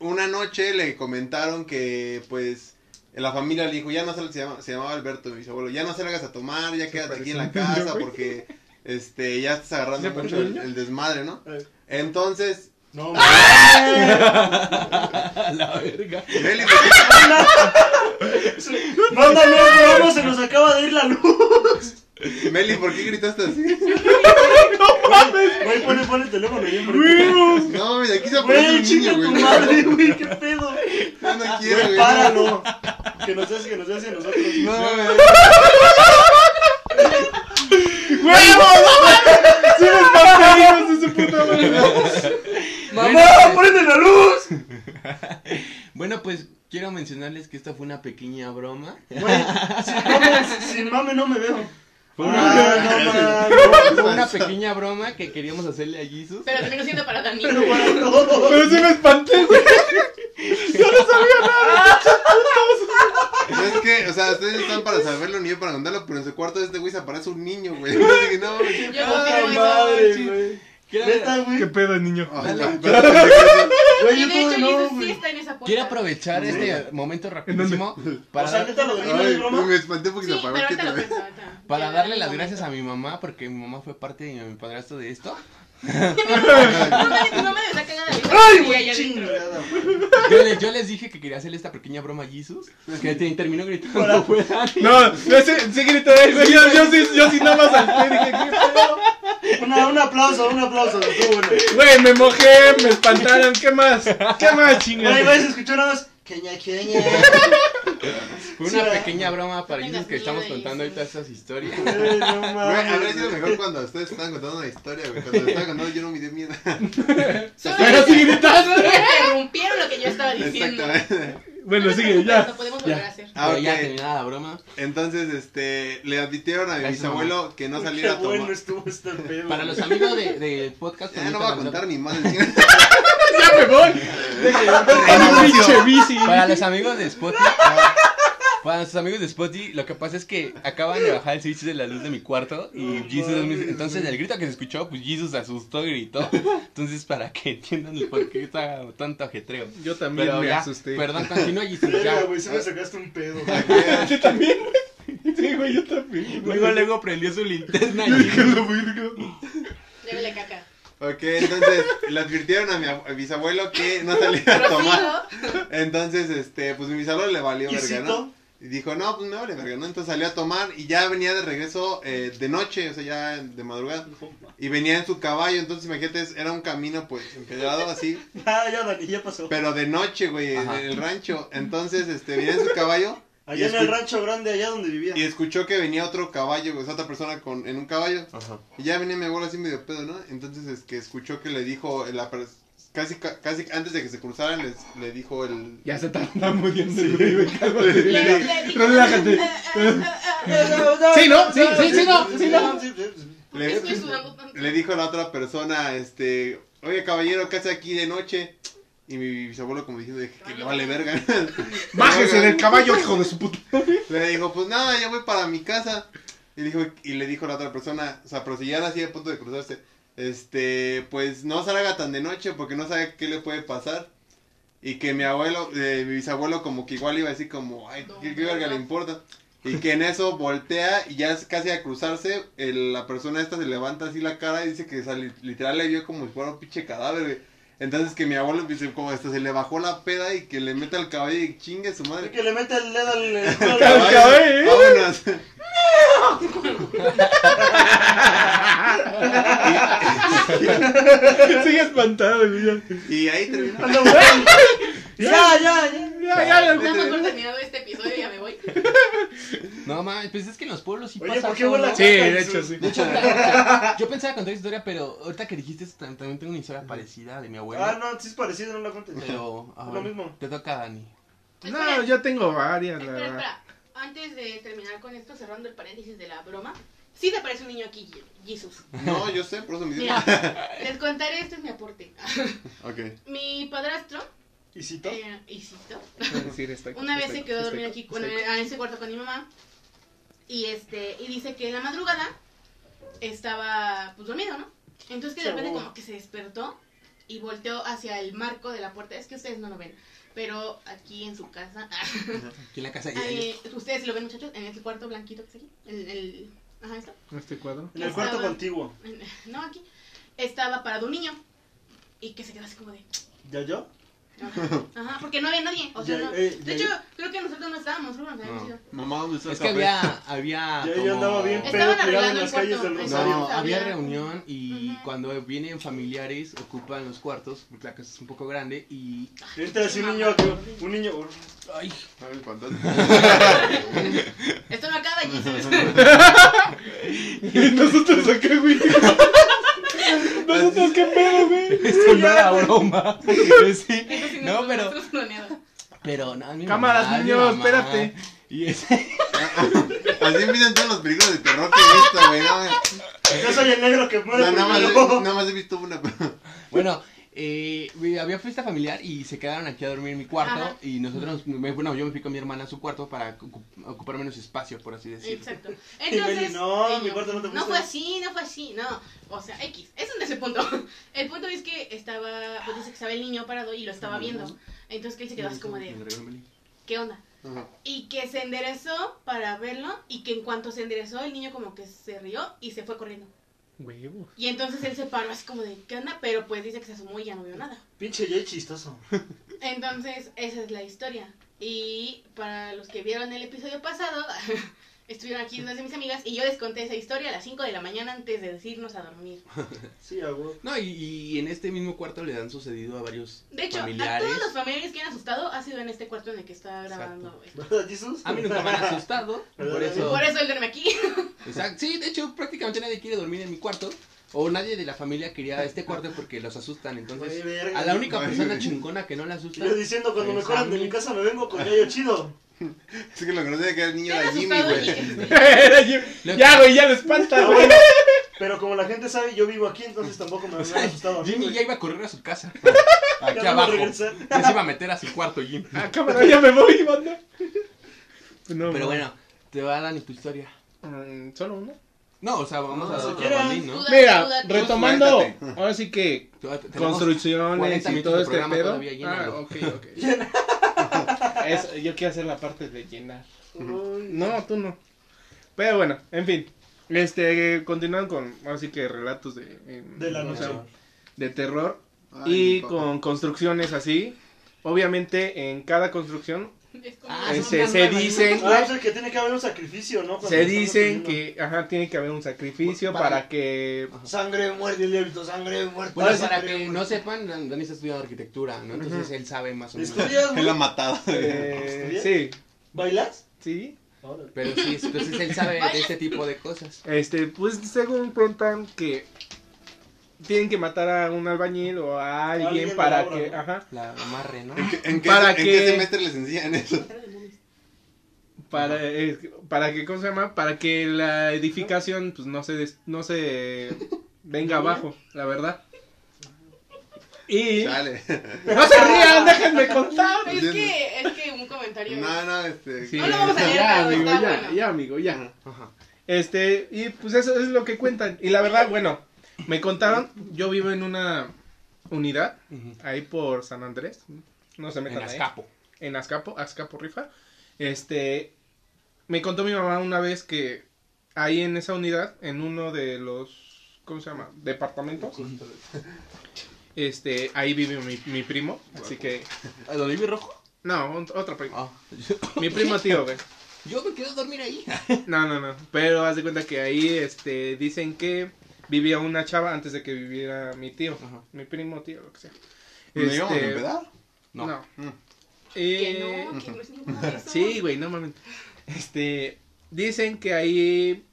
Una noche le comentaron que pues la familia le dijo, ya no salgas, se, llama- se llamaba Alberto, mi bisabuelo, ya no salgas a tomar, ya quédate aquí en la casa güey. porque este ya estás agarrando ¿Se mucho el, el desmadre, ¿no? Entonces, No, A la verga. Meli, Mándame, vamos, se nos acaba de ir la luz. Meli, ¿por qué gritaste así? Güey, pone, pone el teléfono ahí enfrente. No, mira, aquí se aparece Güey, un chinga niño, tu güey. madre, güey, qué pedo. No, no quiero, Güey, güey. páralo. Que nos hace, que nos hace a nosotros. No, güey. ¡Mamá, prende la luz! Bueno, pues quiero mencionarles que esta fue una pequeña broma. Güey, sin mame, sin mame no me veo. Fue Ah, una, no mames. fue una pequeña broma que queríamos hacerle a Jesus. Pero terminó siendo para Dani. Pero para todo. Pero sí me espanté, güey. Es que, o sea, ustedes están para saberlo ni yo para contarlo, pero en su cuarto de este güey se aparece un niño, güey. Yo no, güey. Yo Ay, madre, güey. Güey. ¿Qué pedo, niño? Yo no, quiero aprovechar este momento rapidísimo para, para darle las gracias a mi mamá porque mi mamá fue parte de mi padrastro de esto. No mames, tu mamá está cagada de risa. ¡Ay, güey, chingada, güey! Yo les, yo les dije que quería hacerle esta pequeña broma a Jesus, que te- terminó gritando Para- fue. No, no, sí, sí gritó él, güey. Yo, yo sí, yo sí nada más salté. Dije, ¿qué pedo? Una, un aplauso, un aplauso. Güey, me mojé, me espantaron. ¿Qué más? ¿Qué más, Güey, chingada? escuchar nada más. Queña, queña. Fue Sí, una ¿verdad? pequeña broma para tengas que estamos contando ahorita esas historias. Güey, no Güey, mames. habría sido mejor cuando ustedes estaban contando una historia, güey. Cuando estaban contando yo no me di miedo. Pero sí gritaste. interrumpieron lo que yo estaba diciendo. Exactamente. Bueno, No sigue, ya. Lo podemos volver ya. a hacer. Ah, Pero ya terminada la broma. Entonces, este, le advirtieron a mi bisabuelo que no saliera a tomar. bueno estuvo este pedo. Para los amigos de, de podcast. Ya no voy a contar ni más. Ya me voy. Pinche bici. Para los amigos de Spotify. Para nuestros amigos de Spotify, lo que pasa es que acaban de bajar el switch de la luz de mi cuarto y No Jesus es mi- entonces el grito que se escuchó, pues Jesus se asustó y gritó. Entonces para que entiendan el por qué está tanto ajetreo. Yo también Pero me ya, asusté. perdón, continúa Jesus, ya. güey, se me sacaste un pedo. Yo también, güey. Sí, güey, yo también. güey. Luego, luego prendió su linterna y... Débele caca. Ok, entonces le advirtieron a mi a bisabuelo que no salía a tomar. Entonces, este, pues mi bisabuelo le valió ¿Y verga, ¿no? Y dijo, no, pues me vale verga, ¿no? Entonces salió a tomar y ya venía de regreso eh, de noche, o sea, ya de madrugada. Y venía en su caballo, entonces imagínate, era un camino pues empedrado así, Ah, ya, Dani, ya pasó. pero de noche, güey, en el rancho. Entonces, este, venía en su caballo Allá en el rancho grande, allá donde vivía. y escuchó que venía otro caballo, o sea, otra persona con, en un caballo. Ajá. Y ya venía mi abuelo así medio pedo, ¿no? Entonces es que escuchó que le dijo, la pers- casi, ca- casi antes de que se cruzaran, les, le dijo el... Ya se está muriendo, güey, güey, cálmate. Le, le dije- Relájate. Sí, ¿no? Sí, sí, sí, no, sí, no. ¿por Le- dijo a la otra persona, este, oye caballero, ¿qué hace aquí de noche? Y mi bisabuelo como diciendo que le vale verga. Bájese del caballo, hijo de su puta. Le dijo, pues nada, ya voy para mi casa. Y, dijo, y le dijo a la otra persona, o sea, pero si ya así a punto de cruzarse, este, pues no salga tan de noche porque no sabe qué le puede pasar. Y que mi abuelo, eh, mi bisabuelo como que igual iba así como, ay, ¿qué, qué verga le importa? Y que en eso voltea y ya es casi a cruzarse, el- la persona esta se levanta así la cara y dice que o sea, literal le vio como si fuera un pinche cadáver. Entonces que mi abuelo dice como hasta se le bajó la peda y que le mete al caballo y chingue su madre. Que le mete el dedo al. Al al- caballo, Vámonos. Sigue espantado, güey. Y ahí terminó. Ya, ya, ya. Ya, ya, ya. Damos por terminado este episodio, ya me voy. No, mames, pues es que en los pueblos sí Oye, pasa ¿por qué eso, huele a ¿no? Sí, de hecho, sí. De hecho, ahorita- yo pensaba contar esa historia, pero ahorita que dijiste esto, tam- también tengo una historia parecida de mi abuelo. Ah, no, sí es parecido, no la cuentes. Pero, a Lo ver, mismo. te toca, Dani. No, yo tengo varias, la Espera, verdad. espera. Antes de terminar con esto, cerrando el paréntesis de la broma, sí te parece un niño aquí, Jesus. No, yo sé, por eso me dijo. Mira, les contaré, este es mi aporte. Ok. Mi padrastro, ¿Y cito? eh, Isito, Es decir, estoy- una vez estoy- se quedó a dormir aquí con, estoy- en ese cuarto con mi mamá. Y este, y dice que en la madrugada estaba pues dormido, ¿no? Entonces que de repente como que se despertó y volteó hacia el marco de la puerta. Es que ustedes no lo ven, pero aquí en su casa, Aquí en la casa de eh, ustedes lo ven muchachos, en ese cuarto blanquito que está aquí, el, el ajá, esto. Este cuadro. En el cuarto contiguo. No, aquí. Estaba parado un niño. Y que se quedó así como de. ¿Ya yo? Ajá, ajá, porque no había nadie. O sea, Ya, no. eh, De ya- hecho, creo que nosotros no estábamos, solo nos habíamos No. ido. Mamá, ¿dónde está el Es que había, había andaba bien pedo tirado en las calles del. No, Rosario. había reunión y cuando vienen familiares ocupan los cuartos, porque la casa es un poco grande y... Entra así un niño, un niño. Ay. Esto no acaba. Y nosotros acá, güey. Nosotros qué pedo, güey. esto no era broma. Sí. Sí No, pero... Pero no, mi Cámaras, mamá, mi mamá. espérate. Y ese... Así empiezan todos los películas de terror que he visto, güey. No, Yo soy el negro que muere sea, nada, más, nada más he visto una. Bueno, eh, había fiesta familiar y se quedaron aquí a dormir en mi cuarto Ajá. y nosotros, me- bueno, yo me fui con mi hermana a su cuarto para ocu- ocupar menos espacio, por así decirlo. Exacto. Entonces. No, mi cuarto no te No fue así, no fue así, no. O sea, X. Es el punto. El punto es que estaba. Pues dice que estaba el niño parado y lo estaba viendo. Entonces que él se quedó así como de. ¿Qué onda? Ajá. Y que se enderezó para verlo y que en cuanto se enderezó el niño como que se rió y se fue corriendo. Huevo. Y entonces él se paró así como de, ¿qué onda? Pero pues dice que se asomó y ya no vio nada. Pinche Jay chistoso. Entonces esa es la historia. Y para los que vieron el episodio pasado, estuvieron aquí unas de mis amigas y yo les conté esa historia a las 5 de la mañana antes de irnos a dormir. Sí, a huevo. No, y, y en este mismo cuarto le han sucedido a varios De hecho, familiares. a todos los familiares que han asustado ha sido en este cuarto en el que está grabando. A mí nunca me han asustado, ¿Verdad, por eso... Por eso él duerme aquí. Exacto. Sí, de hecho, prácticamente nadie quiere dormir en mi cuarto. O nadie de la familia quería este cuarto porque los asustan. Entonces, verga. a la única persona chingona que no la asusta. Yo diciendo cuando me corran de mi casa me vengo con Yayo chido. Es que lo que no sé que el niño ¿Te han era Jimmy, güey. Y- Era yo. Ya, güey, ya lo espanta, güey. Pero como la gente sabe, yo vivo aquí, entonces tampoco me habían asustado a mí. Jimmy ya iba a correr a su casa. Ya Aquí abajo. regresar. Se iba a meter a su cuarto, Jim. Ah, cámara, ya me voy, banda. No, Pero no. bueno, te va a dar ni tu historia. Mm, ¿Solo uno? No, o sea, vamos No, a quieren. Bandín, ¿no? Mira, retomando, ahora sí que construcciones 40 y todo este pedo. Ah, ok, ok. Es- yo quiero hacer la parte de llenar. Uy. No, tú no. Pero bueno, en fin. Este, continúan con, así que relatos de... eh, De la o sea, noche. de terror. Ay, y con construcciones así. Obviamente, en cada construcción Ah, se ¿no? dicen- Ah, que tiene que haber un sacrificio, ¿no? Cuando se dicen que, ajá, tiene que haber un sacrificio Para- para que... Sangre, muerte, sangre, muerte. Bueno, para que muerte. no sepan, Dani está estudiando arquitectura, ¿no? Entonces él sabe más o menos. ¿Estudias, Él la ha matado. eh, sí, ¿Bailas? sí. Pero sí, entonces él sabe de este tipo de cosas. Este, pues según cuentan que tienen que matar a un albañil o a alguien, para la obra, que, ¿no? ajá, La amarre, ¿no? ¿En qué, Para en que- qué semestre les enseñan eso? para, eh, para que, ¿cómo se llama? Para que la edificación, pues no se, des- no se venga abajo, la verdad. Y... Dale. ¡No se rían! ¡Déjenme contar! Es que, es que un comentario. No, no, este. Sí, No lo vamos a leer, ya, amigo, ya, bueno. ya, amigo, ya. Ajá. Este, y pues eso es lo que cuentan. Y la verdad, bueno, me contaron, yo vivo en una unidad, ahí por San Andrés, no se En metan ahí. Azcapo. en Azcapo, Azcapo Rifa. Este, me contó mi mamá una vez que ahí en esa unidad, en uno de los, ¿cómo se llama? Departamentos. Este, ahí vive mi, mi primo, así que, ¿A dónde vive rojo? no, un- otro primo. Ah. Mi primo tío, güey. Yo me quedo a dormir ahí. No, no, no, pero haz de cuenta que ahí, este, dicen que vivía una chava antes de que viviera mi tío, Ajá. mi primo tío, lo que sea. ¿Me íbamos a Este, empedar? No. Mm. Que Eh, no, que no es ninguna de esas. Sí, güey, no mames. Este, dicen que ahí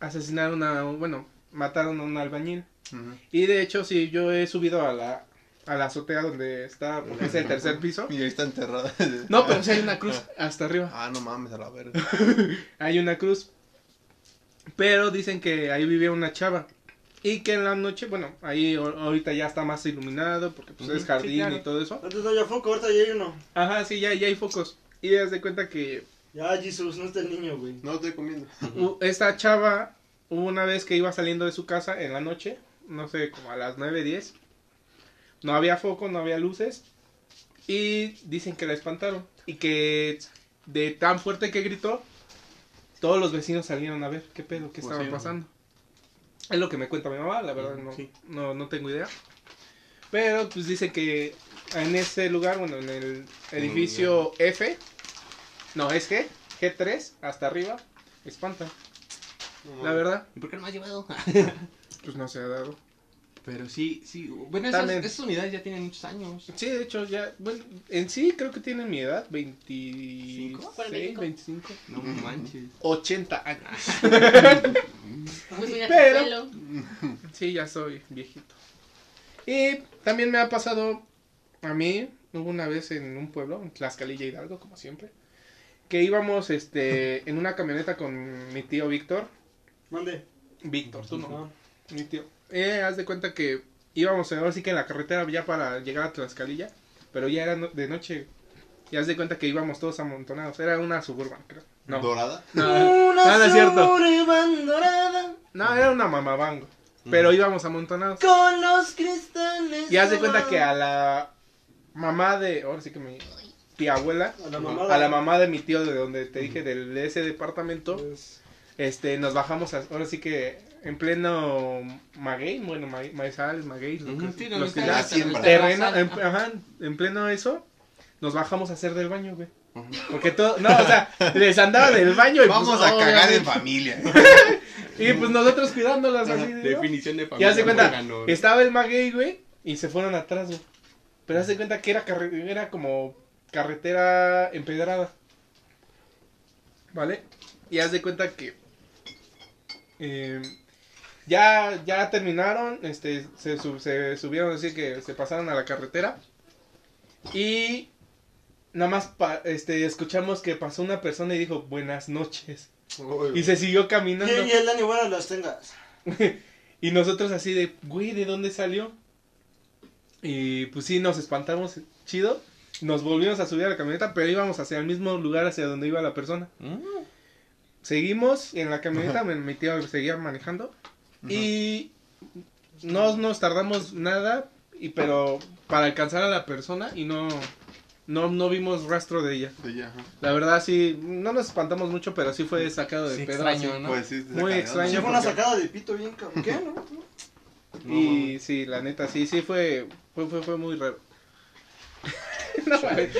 asesinaron a, bueno, mataron a un albañil. Y de hecho, sí, yo he subido a la, a la azotea donde está, porque es el tercer piso. Y ahí está enterrada. No, pero sí hay una cruz hasta arriba. Ah, no mames, a la verga. Hay una cruz. Pero dicen que ahí vivía una chava. Y que en la noche, bueno, ahí ahorita ya está más iluminado porque pues es Ujú, jardín sí, claro. y todo eso. Antes no había foco, ahorita ya hay uno. Ajá, sí, ya, ya hay focos. Y das de cuenta que Ya, Jesus, no está el niño, güey. No estoy comiendo. Esta chava, hubo una vez que iba saliendo de su casa en la noche, no sé, como a las 9, 10. No había foco, no había luces. Y dicen que la espantaron. Y que de tan fuerte que gritó, todos los vecinos salieron a ver qué pedo, qué Pues estaba sí, pasando. Es lo que me cuenta mi mamá, la verdad no, Sí. no, no tengo idea. Pero pues dice que en ese lugar, bueno, en el edificio F, no, es G, G3, hasta arriba, espanta. La verdad, ¿Y por qué no me has llevado? pues no se ha dado. Pero sí, sí. Bueno, esas, esas unidades ya tienen muchos años. Sí, de hecho ya, bueno, en sí creo que tienen mi edad, 26, 45. 25, No manches. 80 años. Pues mira Pero- pelo. Sí, ya soy viejito. Y también me ha pasado a mí, hubo una vez en un pueblo, en Tlaxcalilla Hidalgo, como siempre, que íbamos este en una camioneta con mi tío Víctor. Mande. Víctor, tú no. No. Mi tío. Eh, haz de cuenta que íbamos ahora sí que en la carretera ya para llegar a Tlaxcalilla, pero ya era no- de noche. Y haz de cuenta que íbamos todos amontonados. Era una suburban, creo. No. ¿Dorada? No, no, no es cierto. Suburban dorada No, era una mamabango. Pero íbamos amontonados. con los cristales. Y haz de cuenta que a la mamá de, ahora sí que mi tía abuela, A la mamá. a la mamá de mi tío de donde te dije del, de ese departamento, Pues, este, nos bajamos a- ahora sí que en pleno maguey, bueno, ma- maizal, maguey, lo Ujú, que- sí, los terreno, en, ajá, en pleno eso, nos bajamos a hacer del baño, güey. Porque todo, no, o sea, les andaba del baño y Vamos pues, a cagar en familia. Y pues nosotros cuidándolas así. de, ¿no? Definición de Y familia. haz de cuenta, ganó. estaba el maguey, güey, y se fueron atrás, güey. Pero haz de cuenta que era, carre- era como carretera empedrada. ¿Vale? Y haz de cuenta que eh, ya, ya terminaron, este, se, sub- se subieron, así que se pasaron a la carretera. Y nada más pa- este, escuchamos que pasó una persona y dijo buenas noches. Y se siguió caminando. Y, y el Dani, buenas las tengas. Y nosotros así de, güey, ¿de dónde salió? Y pues sí, nos espantamos chido. Nos volvimos a subir a la camioneta, pero íbamos hacia el mismo lugar hacia donde iba la persona. Mm. Seguimos en la camioneta, mi, mi tío seguía manejando. Y no nos tardamos nada, y pero para alcanzar a la persona y no, No, no vimos rastro de ella. De ella, ajá. La verdad sí, no nos espantamos mucho, pero sí fue sacado de Sí, pedo. extraño, así. ¿no? Pues sí, Muy extraño. Sí, fue una sacada de pito bien cabrón. ¿Qué, no? No, Y mames. sí, la neta, sí, sí fue, fue, fue, fue muy raro. no mames.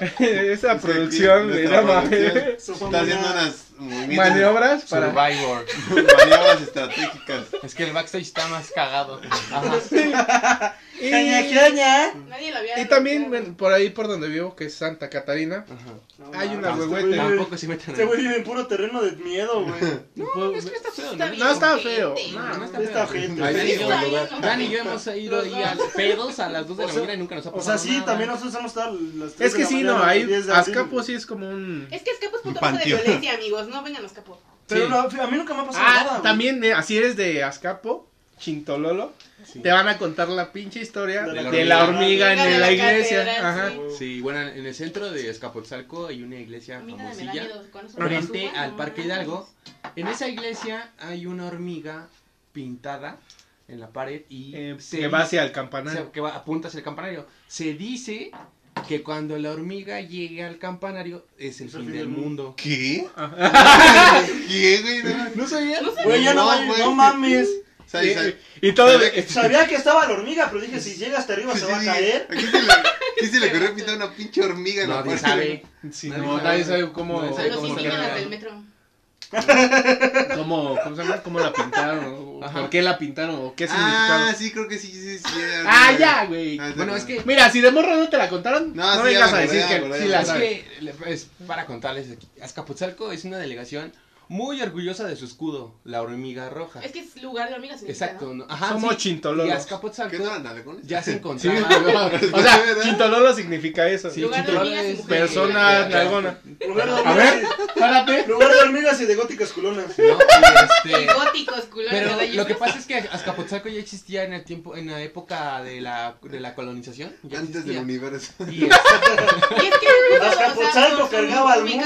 Esa Sí, producción, nuestra no mames. Está haciendo una- unas Maniobras para. Survivor. maniobras estratégicas. Es que el backstage está más cagado. Ajá. Y. Nadie lo había y también, bueno, por ahí por donde vivo, que es Santa Catarina. Ajá. No, Hay mames, una este huehuete. güey vive- Tampoco se meten Este ahí. güey vive en puro terreno de miedo, güey. No, es que está feo, Está ¿no? No está feo. No, no está Está feo. Sí, Dani y yo- buen lugar. Dani y yo hemos ido Los ahí a pedos a las 2 de O la mañana y nunca nos ha O pasado sea, sí, nada. también nosotros hemos estado las 3 Es de que la sí, mañana, no, hay 10 de abril. Azcapo sí es como un... Es que Escapo es Un punto de panteón. violencia, amigos. No vengan a Escapo. Pero Sí. no, a mí nunca me ha pasado Ah, nada. güey. también, eh, así eres de Azcapo, Chintololo, Sí. te van a contar la pinche historia De de la hormiga. hormiga en De la, la iglesia. catedral, Ajá. sí. Sí, bueno, en el centro de Escapotzalco hay una iglesia famosilla. Frente al no Parque. Hidalgo. En esa iglesia hay una hormiga pintada en la pared y Eh, se que va hacia el campanario. que va, apunta hacia el campanario. Se dice que cuando la hormiga llegue al campanario es el fin del mundo. ¿Qué? Ajá. ¿Qué, güey? No, ¿No sabías? Güey, ya no, güey. no mames. Sea, y todo... Sabía que- Sabía que estaba la hormiga, pero dije, si llega hasta arriba se va a caer. ¿A quién se le, quién se le ocurrió pintar una pinche hormiga en la Nadie sabe. Nadie no, nadie sabe cómo... Sabe los cómo del metro. cómo, ¿Cómo se llama? ¿Cómo la pintaron? Ajá. ¿Por qué la pintaron? ¿O qué significaba? Ah, sí, creo que sí, sí, sí. Ah, ya, güey. Ah, Bueno, es que Mira, si de morro no te la contaron, No, no, sí, vengas a decir que sí la Es que es para contarles aquí. Azcapotzalco es una delegación muy orgullosa de su escudo, la hormiga roja. Es que es lugar de hormigas. Exacto, ¿no? Ajá, Somos sí. chintololos. Y ¿Qué eran ya se Sí, encontraba. o sea, chintololo significa eso. Sí, Lugar de hormigas es. Persona nalgona. A ver, párate. lugar de hormigas y de góticas culonas. ¿no? Y este, Góticos, culones, Pero lo que pasa es que Azcapotzalco ya existía en el tiempo, en la época de la, de la colonización. Ya Antes existía. del universo. Y, este, Y es que Azcapotzalco cargaba al mundo.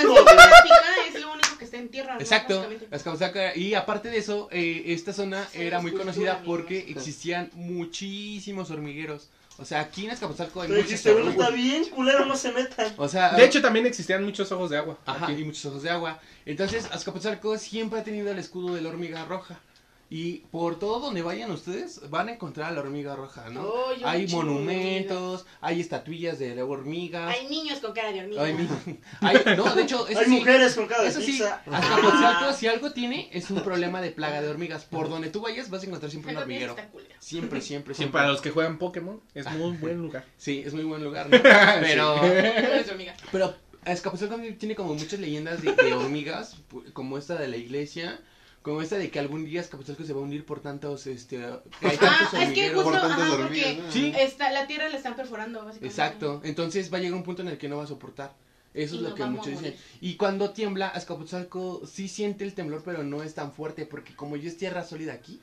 es lo único que está en tierra. ¿no? Exacto. Azcapotzalco, y aparte de eso, eh, esta zona era muy conocida amigos. porque existían muchísimos hormigueros. O sea, aquí en Azcapotzalco hay Pero muchos hormigueros. está bien, culero, no se metan. O sea, De hecho, también existían muchos ojos de agua. Ajá, aquí. y muchos ojos de agua. Entonces, Azcapotzalco siempre ha tenido el escudo de la hormiga roja. Y por todo donde vayan ustedes, van a encontrar a la hormiga roja, ¿no? Oh, hay monumentos, hay estatuillas de hormigas. Hay niños con cara de hormiga. Hay, mi- hay- no, de hecho, eso Hay sí, mujeres con cara de eso sí, pizza. Azcapotzalco, si algo tiene, es un problema de plaga de hormigas. Por donde tú vayas, vas a encontrar siempre un hormiguero. culera. Siempre, siempre, Sí, siempre. para los que juegan Pokémon, es muy buen lugar. Sí, es muy buen lugar, ¿no? Pero... Pero Azcapotzalco tiene como muchas leyendas de, de hormigas, como esta de la iglesia, como esta de que algún día Azcapotzalco se va a hundir por tantos, este, hay tantos Ah, es que justo, Por tantas ajá, hormigas, porque ¿no? Sí. está, la tierra la están perforando, básicamente. Exacto, entonces va a llegar un punto en el que no va a soportar. Eso Y es lo que muchos dicen. Y cuando tiembla, Azcapotzalco sí siente el temblor, pero no es tan fuerte, porque como ya es tierra sólida aquí,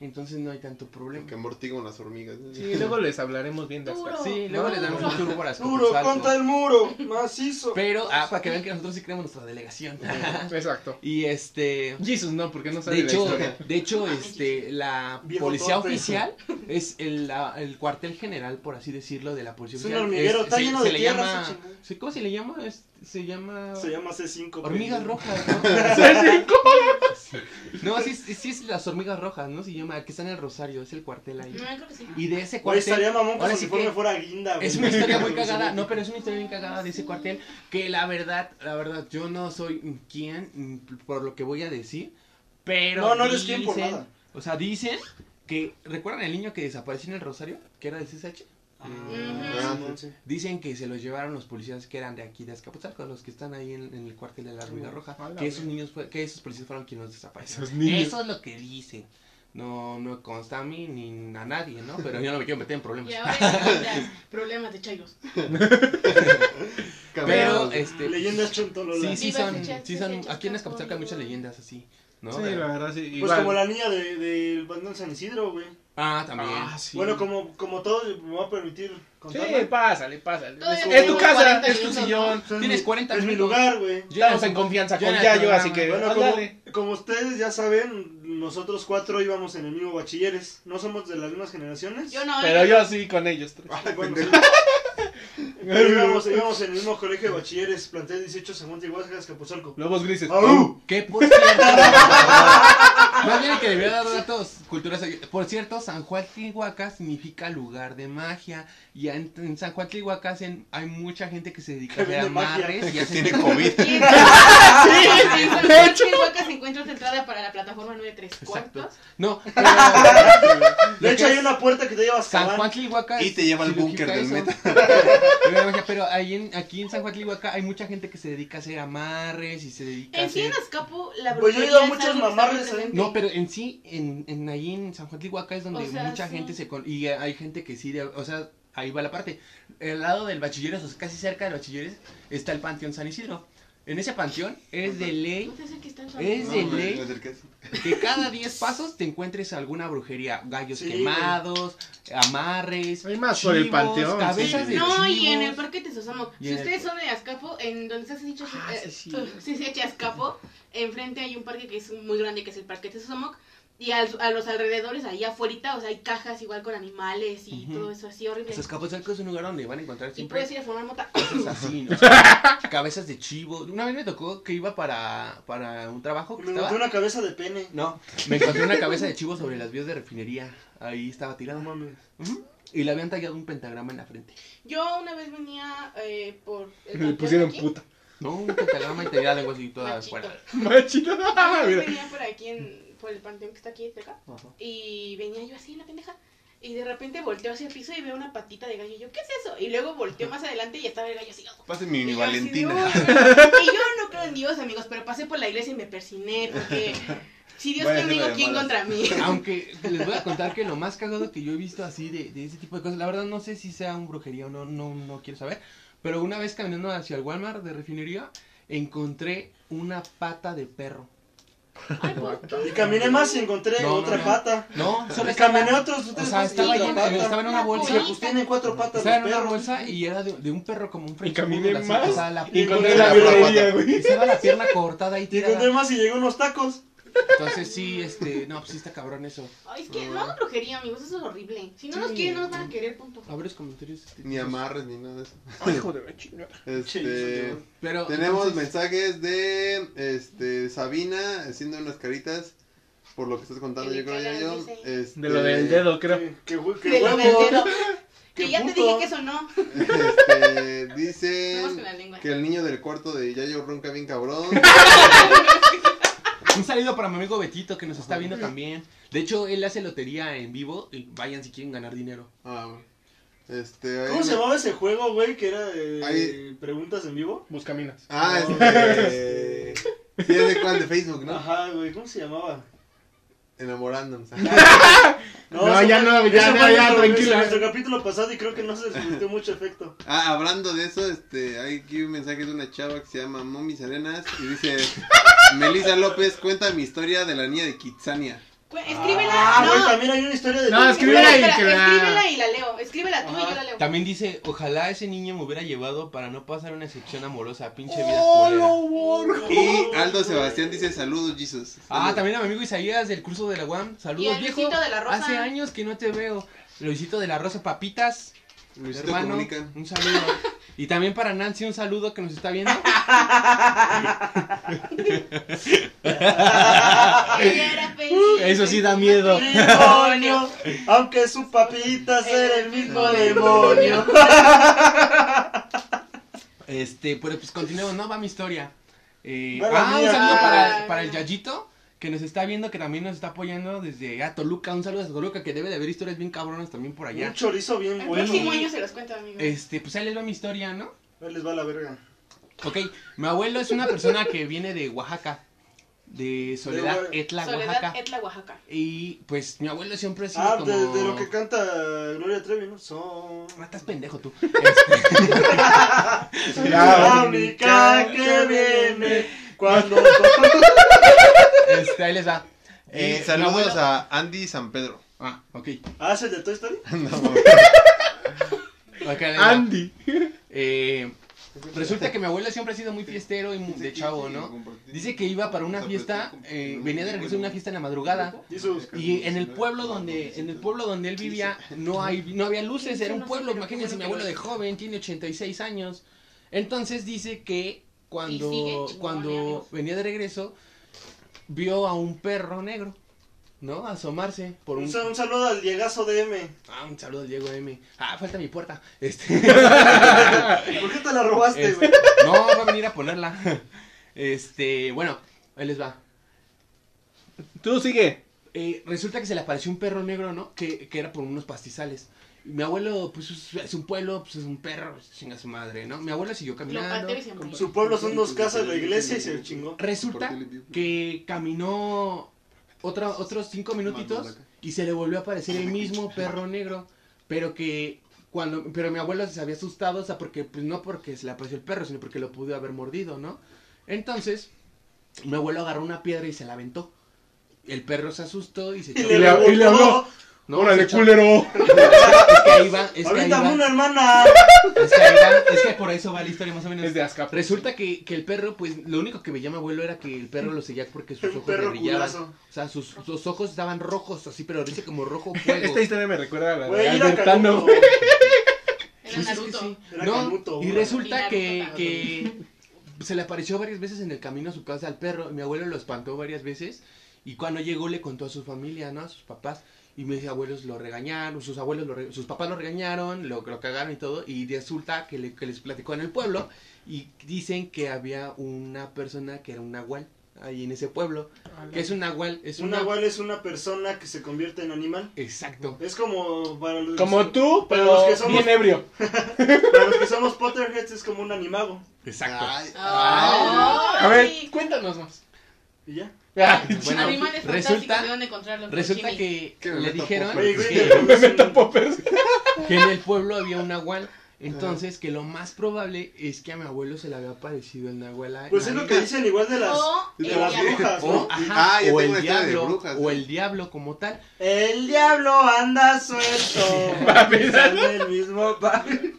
entonces no hay tanto problema. Que amortiguan las hormigas. ¿no? Sí, luego les hablaremos bien de. Azcapo. Sí, luego No, le damos un tour por Duro contra el muro, macizo. Pero, ah, para que vean que nosotros sí creemos nuestra delegación. Exacto. y este... Jesus no, porque no sabe De la hecho, historia. de hecho, este, la Viejo policía torpe. oficial es el, la- el cuartel general, por así decirlo, de la policía Es un oficial. hormiguero, está se- lleno se de le tierra, llama- ¿Cómo se le llama? Es- se llama... Se llama C5. Hormigas rojas, ¿no? no, sí, sí, sí es las hormigas rojas, ¿no? Se llama, que está en el Rosario, es el cuartel ahí. No, creo que sí. Y de ese cuartel... estaría mamón que ahora sí uniforme que- fuera guinda, güey. Es una historia muy cagada, no, pero es una historia bien cagada de ese cuartel que la verdad, la verdad, yo no soy quien mm, por lo que voy a decir, pero No, no eres quien por dicen- nada. O sea, dicen que ¿recuerdan el niño que desapareció en el Rosario, que era del CSH? Ah. Dicen que se los llevaron los policías que eran de aquí de Azcapotzalco, los que están ahí en, en el cuartel de la Hormiga Roja, que esos niños fue- que esos policías fueron quienes los desaparecieron. Esos niños. Eso es lo que dicen. No, no consta a mí ni a nadie, ¿no? Pero yo no me quiero meter en problemas. Y ahora problemas de chairos. Pero, este, Leyendas chontololas. Sí, sí son, sí son, aquí en Azcapotzalco hay muchas leyendas así, ¿no? Sí, De- la verdad, sí. Pues Igual. como la niña de- del bandón San Isidro, güey. Ah, también. Ah, sí. Bueno, como, como todo, me va a permitir Sí, contarla. pásale, pásale. Todavía Es, tu casa, 40 es tu minutos, sillón. Es Tienes mi- 40 Es mi minutos. lugar, güey. Yo Estamos en confianza con en el Yayo, programa. así que Bueno, como, ándale. como ustedes ya saben, nosotros cuatro íbamos en el mismo bachilleres. No somos de las mismas generaciones. Yo no. Pero yo sí con ellos tres. Ah, bueno, sí. Íbamos, íbamos en el mismo colegio de bachilleres, plantel 18, Segunda y Huascas, Capuzalco. Lobos grises. ¡Au! Que por cierto. Más bien que debería dar datos culturas. Por cierto, San Juan Tlihuaca significa lugar de magia. Y en, en San Juan Tlihuaca hacen- hay mucha gente que se dedica a hacer amarres y Que hacen tiene COVID. Y en en San Juan Chihuahua se encuentra otra entrada para la plataforma 9 3 cuartos. No, pero, De hecho, hay una puerta que te lleva a San. Juan Tlihuaca Y te lleva al búnker del meta. Pero ahí en, aquí en San Juan Tlihuaca hay mucha gente que se dedica a hacer amarres y se dedica a En sí, hacer... en Azcapo, la Pues yo he brujería ido a está mamarres, ¿eh? presente. No, pero en sí, en, en ahí en San Juan Tlihuaca es donde O sea, mucha sí. gente se... Con, y hay gente que sí, de- o sea, ahí va la parte. El lado del bachilleres, o sea, casi cerca del bachilleres, está el Panteón San Isidro. En ese panteón es de ley Es de ley. Que cada 10 pasos te encuentres alguna brujería. Gallos Sí, quemados, amarres, Hay más por el panteón, cabezas sí. de No, y en el parque Tesosomoc. Y Si ustedes son de Azcapo, en donde se hace dicho Ah, eh, sí, sí. enfrente hay un parque que es muy grande, que es el parque Tesosomoc. Y al- a los alrededores, ahí afuera, o sea, hay cajas igual con animales y todo eso así horrible. Pues Escapotzalco es un lugar donde van a encontrar Y siempre puedes ir a fumar mota. cosas así, ¿no? Cabezas de chivo. Una vez me tocó que iba para, para un trabajo que Me estaba... encontré una cabeza de pene. No, me encontré una cabeza de chivo sobre las vías de refinería. Ahí estaba tirada. No mames. Y le habían tallado un pentagrama en la frente. Yo una vez venía eh, por. el Le panteón pusieron aquí. puta. No, un pentagrama y tenía algo así toda Machito. fuera. Machito. Yo vez Mira. venía por aquí, en, por el panteón que está aquí cerca. Ajá. Y venía yo así en la pendeja. Y de repente volteo hacia el piso y veo una patita de gallo. Y yo, ¿qué es eso? Y luego volteo más adelante y estaba el gallo así. Pase mi Y yo así de, Valentina. Y yo no creo en Dios, amigos, pero pasé por la iglesia y me persiné. Porque si Dios hacer conmigo, ¿quién contra mí? Aunque les voy a contar que lo más cagado que yo he visto así de, de ese tipo de cosas, la verdad no sé si sea un brujería o no, no, no quiero saber, pero una vez caminando hacia el Walmart de refinería, encontré una pata de perro. Ay, ¿por qué? Y caminé más y encontré No, no, otra no. pata. No, solo caminé otros tres sea, y estaba pata. estaba en una bolsa. Dije, pues tienen cuatro patas estaba en una perros. bolsa y era de, de un perro como un French caminé Poodle, así, más o sea, la Y encontré la Una birrería, pata. güey. estaba la pierna cortada ahí Y encontré tirada. más y llegué unos tacos. Entonces sí, este, no, pues sí está cabrón eso. Ay, es que no hagan brujería, amigos, eso es horrible. Si no nos Sí. quieren, no nos van a querer, punto. A ver los comentarios. este, Ni amarres ni nada de eso. Ay, hijo de la chingada. Este. Pero Tenemos entonces- mensajes de este Sabina haciendo unas caritas por lo que estás contando, Que yo creo yo. dice. Este, De lo del dedo, creo. Que, que, hue- que De lo del dedo. Que ya te puto. dije que eso no. Este, Vamos dicen con la lengua. que el niño del cuarto de Yayo ronca bien cabrón. Un saludo para mi amigo Betito que nos está viendo también. De hecho, él hace lotería en vivo. Y vayan si quieren ganar dinero. Ah, bueno. Este, ¿Cómo se me- llamaba ese juego, güey? Que era de Ahí- preguntas en vivo. Buscaminas. Ah, este. Sí, es de cuál de Facebook, ¿no? Ajá, güey, ¿cómo se llamaba? Enamorándonos. No, eso ya no, ya, ya, ya, nuestro- tranquila. Nuestro capítulo pasado y creo que no se surtió mucho efecto. Ah, hablando de eso, este, hay aquí un mensaje de una chava que se llama Momi Arenas y dice, Melissa López cuenta mi historia de la niña de Kitsania. Escríbela. Ah, no. güey, también hay una historia de... No, escríbela y la- Escríbela y la leo. Escríbela tú y Ajá. yo la leo. También dice, ojalá ese niño me hubiera llevado para no pasar una sección amorosa, pinche vida. Y Aldo Sebastián dice, saludos, Jesus. Ah, también a mi amigo Isaías del curso de la UAM. Y Saludos, a viejo. Luisito de la Rosa. Hace años que no te veo. Luisito de la Rosa Papitas, Luisito hermano, comunica. un saludo. Y también para Nancy, un saludo que nos está viendo. Ella era feliz. Eso sí da miedo. Demonio, aunque su papita sea el mismo demonio. Este, pero pues continuemos, ¿no? Va mi historia. Eh, ah, un saludo para, para el Yayito, que nos está viendo, que también nos está apoyando desde a Toluca. Un saludo a Toluca, que debe de haber historias bien cabronas también por allá. Un chorizo bien El bueno. próximo año se los cuento, amigos. Este, pues ahí les va mi historia, ¿no? Ahí les va la verga. Ok, mi abuelo es una persona que viene de Oaxaca, de Soledad Oa- Etla, Soledad Oaxaca. Etla, Oaxaca. Y pues mi abuelo siempre ha sido Ah, como... de, de lo que canta Gloria Trevi, ¿no? Son... Ah, estás pendejo tú. Este, La única que viene cuando... este, ahí les va. Y Eh, saludos a Andy San Pedro. Ah, ok. ¿Ah, es el de Toy Story? No, Ok, ahí les va. Andy. Eh, Resulta que mi abuelo siempre ha sido muy fiestero y muy de chavo, ¿no? Dice que iba para una fiesta, eh, venía de regreso de una fiesta en la madrugada. Y en el pueblo donde, en el pueblo donde él vivía, no hay, no había luces, era un pueblo, imagínense, mi abuelo de joven, tiene 86 años. Entonces dice que Sigue cuando, cuando venía de regreso, vio a un perro negro, ¿no? Asomarse por Un, un... sal- un saludo al Diegazo de M. Ah, un saludo al Diego M. Ah, falta mi puerta. Este... ¿Por qué te la robaste, Este, güey? no, va a venir a ponerla. Este, bueno, ahí les va. Tú sigue. Eh, resulta que se le apareció un perro negro, ¿no? Que, que era por unos pastizales. Y Mi abuelo, pues es, un pueblo, pues es un perro, chinga su madre, ¿no? Mi abuelo siguió caminando. y. Su pueblo son dos casas, la iglesia y se chingó. Resulta que caminó otra, otros cinco minutitos y se le volvió a aparecer el mismo perro negro, pero que cuando, pero mi abuelo se había asustado, o sea, porque, pues no porque se le apareció el perro, sino porque lo pudo haber mordido, ¿no? Entonces, mi abuelo agarró una piedra y se la aventó. El perro se asustó y se Y echó. le, le- y le habló. No, Órale, echó- culero. Es que ahí va, es que ahí Avíntame va, una hermana. es que ahí va, es que por eso va la historia más o menos. Es de. Resulta que, que el perro, pues, lo único que veía mi abuelo era que el perro lo seguía porque sus ojos le perro brillaban. culazo. O sea, sus, sus ojos estaban rojos, así, pero dice como rojo fuego. Esta historia me recuerda a la Güey, de era Albertano. Canuto. Era Sí, sí, sí, Naruto. sí. Era No, Canuto, y güey. resulta Y que, Naruto que se le apareció varias veces en el camino a su casa al perro. Mi abuelo lo espantó varias veces. Y cuando llegó le contó a su familia, ¿no? A sus papás. Y mis abuelos lo regañaron, sus abuelos, lo re- sus papás lo regañaron, lo, lo cagaron y todo. Y resulta que, le- que les platicó en el pueblo. Y dicen que había una persona que era un nahual ahí en ese pueblo. Que es un nahual, es Un una... nahual es una persona que se convierte en animal. Exacto. Es como para los, Como tú, Para pero los que somos- bien ebrio. para los que somos Potterheads es como un animago. Exacto. Ay, A ver, cuéntanos más. Y ya. Ah, Bueno, Animales resulta- fantásticos, ¿de encontrarlos? Resulta que le dijeron que, en el pueblo había un nahual. Entonces, que lo más probable es que a mi abuelo se le había aparecido el nahual. Pues es lo que dicen igual de las, O de el las diablo. brujas, O, ¿no? ajá, Ah, o el diablo, brujas, o el diablo como tal. El diablo anda suelto. el mismo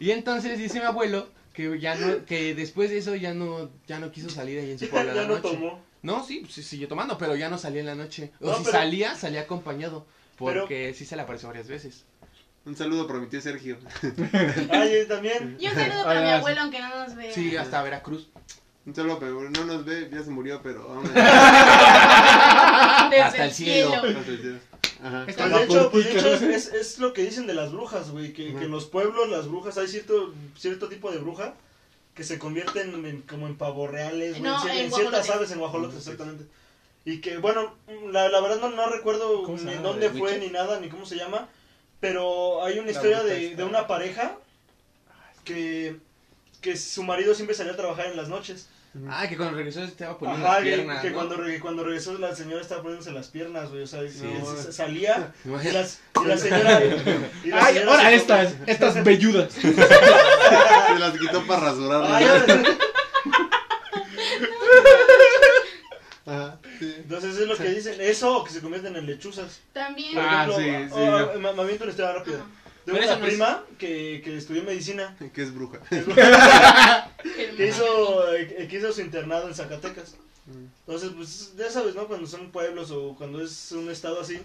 Y entonces dice mi abuelo que ya no, que después de eso ya no, ya no quiso salir ahí en su pueblo Ya la no noche. tomó. No, sí, sí siguió tomando, pero ya no salía en la noche. O No, si pero- salía, salía acompañado. Porque sí se le apareció varias veces. Un saludo para mi tío Sergio. Ay, yo también. Y un saludo para mi abuelo, aunque no nos vea. Sí, hasta Veracruz. Un saludo, pero no nos ve, ya se murió, pero Desde Hasta el cielo. Ajá. Está Pues de hecho, pues de hecho es, es, es lo que dicen de las brujas, güey, que, que en los pueblos las brujas, hay cierto, cierto tipo de bruja que se convierten en, como en pavos reales, güey, No, en, en en ciertas aves, en guajolotes, exactamente. Y que, bueno, la, la verdad no, no recuerdo ¿Cómo se ni dónde ¿De fue, Witcher? ni nada, ni cómo se llama, pero hay una La historia de, de una pareja que, que su marido siempre salía a trabajar en las noches. Ah, que cuando regresó estaba poniendo Ajá, las piernas. que ¿no? cuando, re- cuando regresó la señora estaba poniéndose las piernas, güey, o sea, sí, No. sí, salía y, Imagínate. las, y la señora... y la Ay, señora ahora se- estas, estas velludas. Se las quitó para rasurar. Ay, Ajá, sí. Entonces es lo que dicen, eso o que se convierten en lechuzas. También. Por Ah, ejemplo, sí, sí, oh, no. me, me aviento una historia rápida. Ajá. Tengo Pero una es- prima que, que estudió medicina, Que es bruja. que hizo, eh, que hizo su internado en Zacatecas. Entonces, pues ya sabes, ¿no? Cuando son pueblos o cuando es un estado así,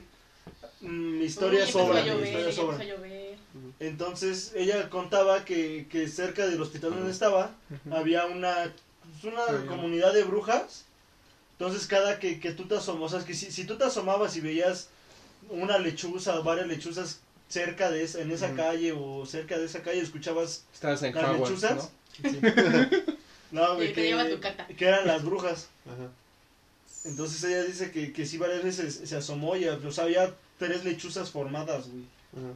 mm, historias Uy, empezó sobran, a llover, historias empezó sobran. a llover. Entonces ella contaba que, que cerca del hospital donde estaba había una, pues, una comunidad de brujas. Entonces cada que, que tú te asomabas, o sea, que si, si tú te asomabas y veías una lechuza o varias lechuzas cerca de esa, en esa calle o cerca de esa calle, escuchabas, en ¿Las Hogwarts, lechuzas? ¿no? no, Y güey, te que, lleva tu cata. que eran las brujas. Ajá. Entonces ella dice que, que sí varias veces se asomó y o sea, había tres lechuzas formadas, güey. Ajá.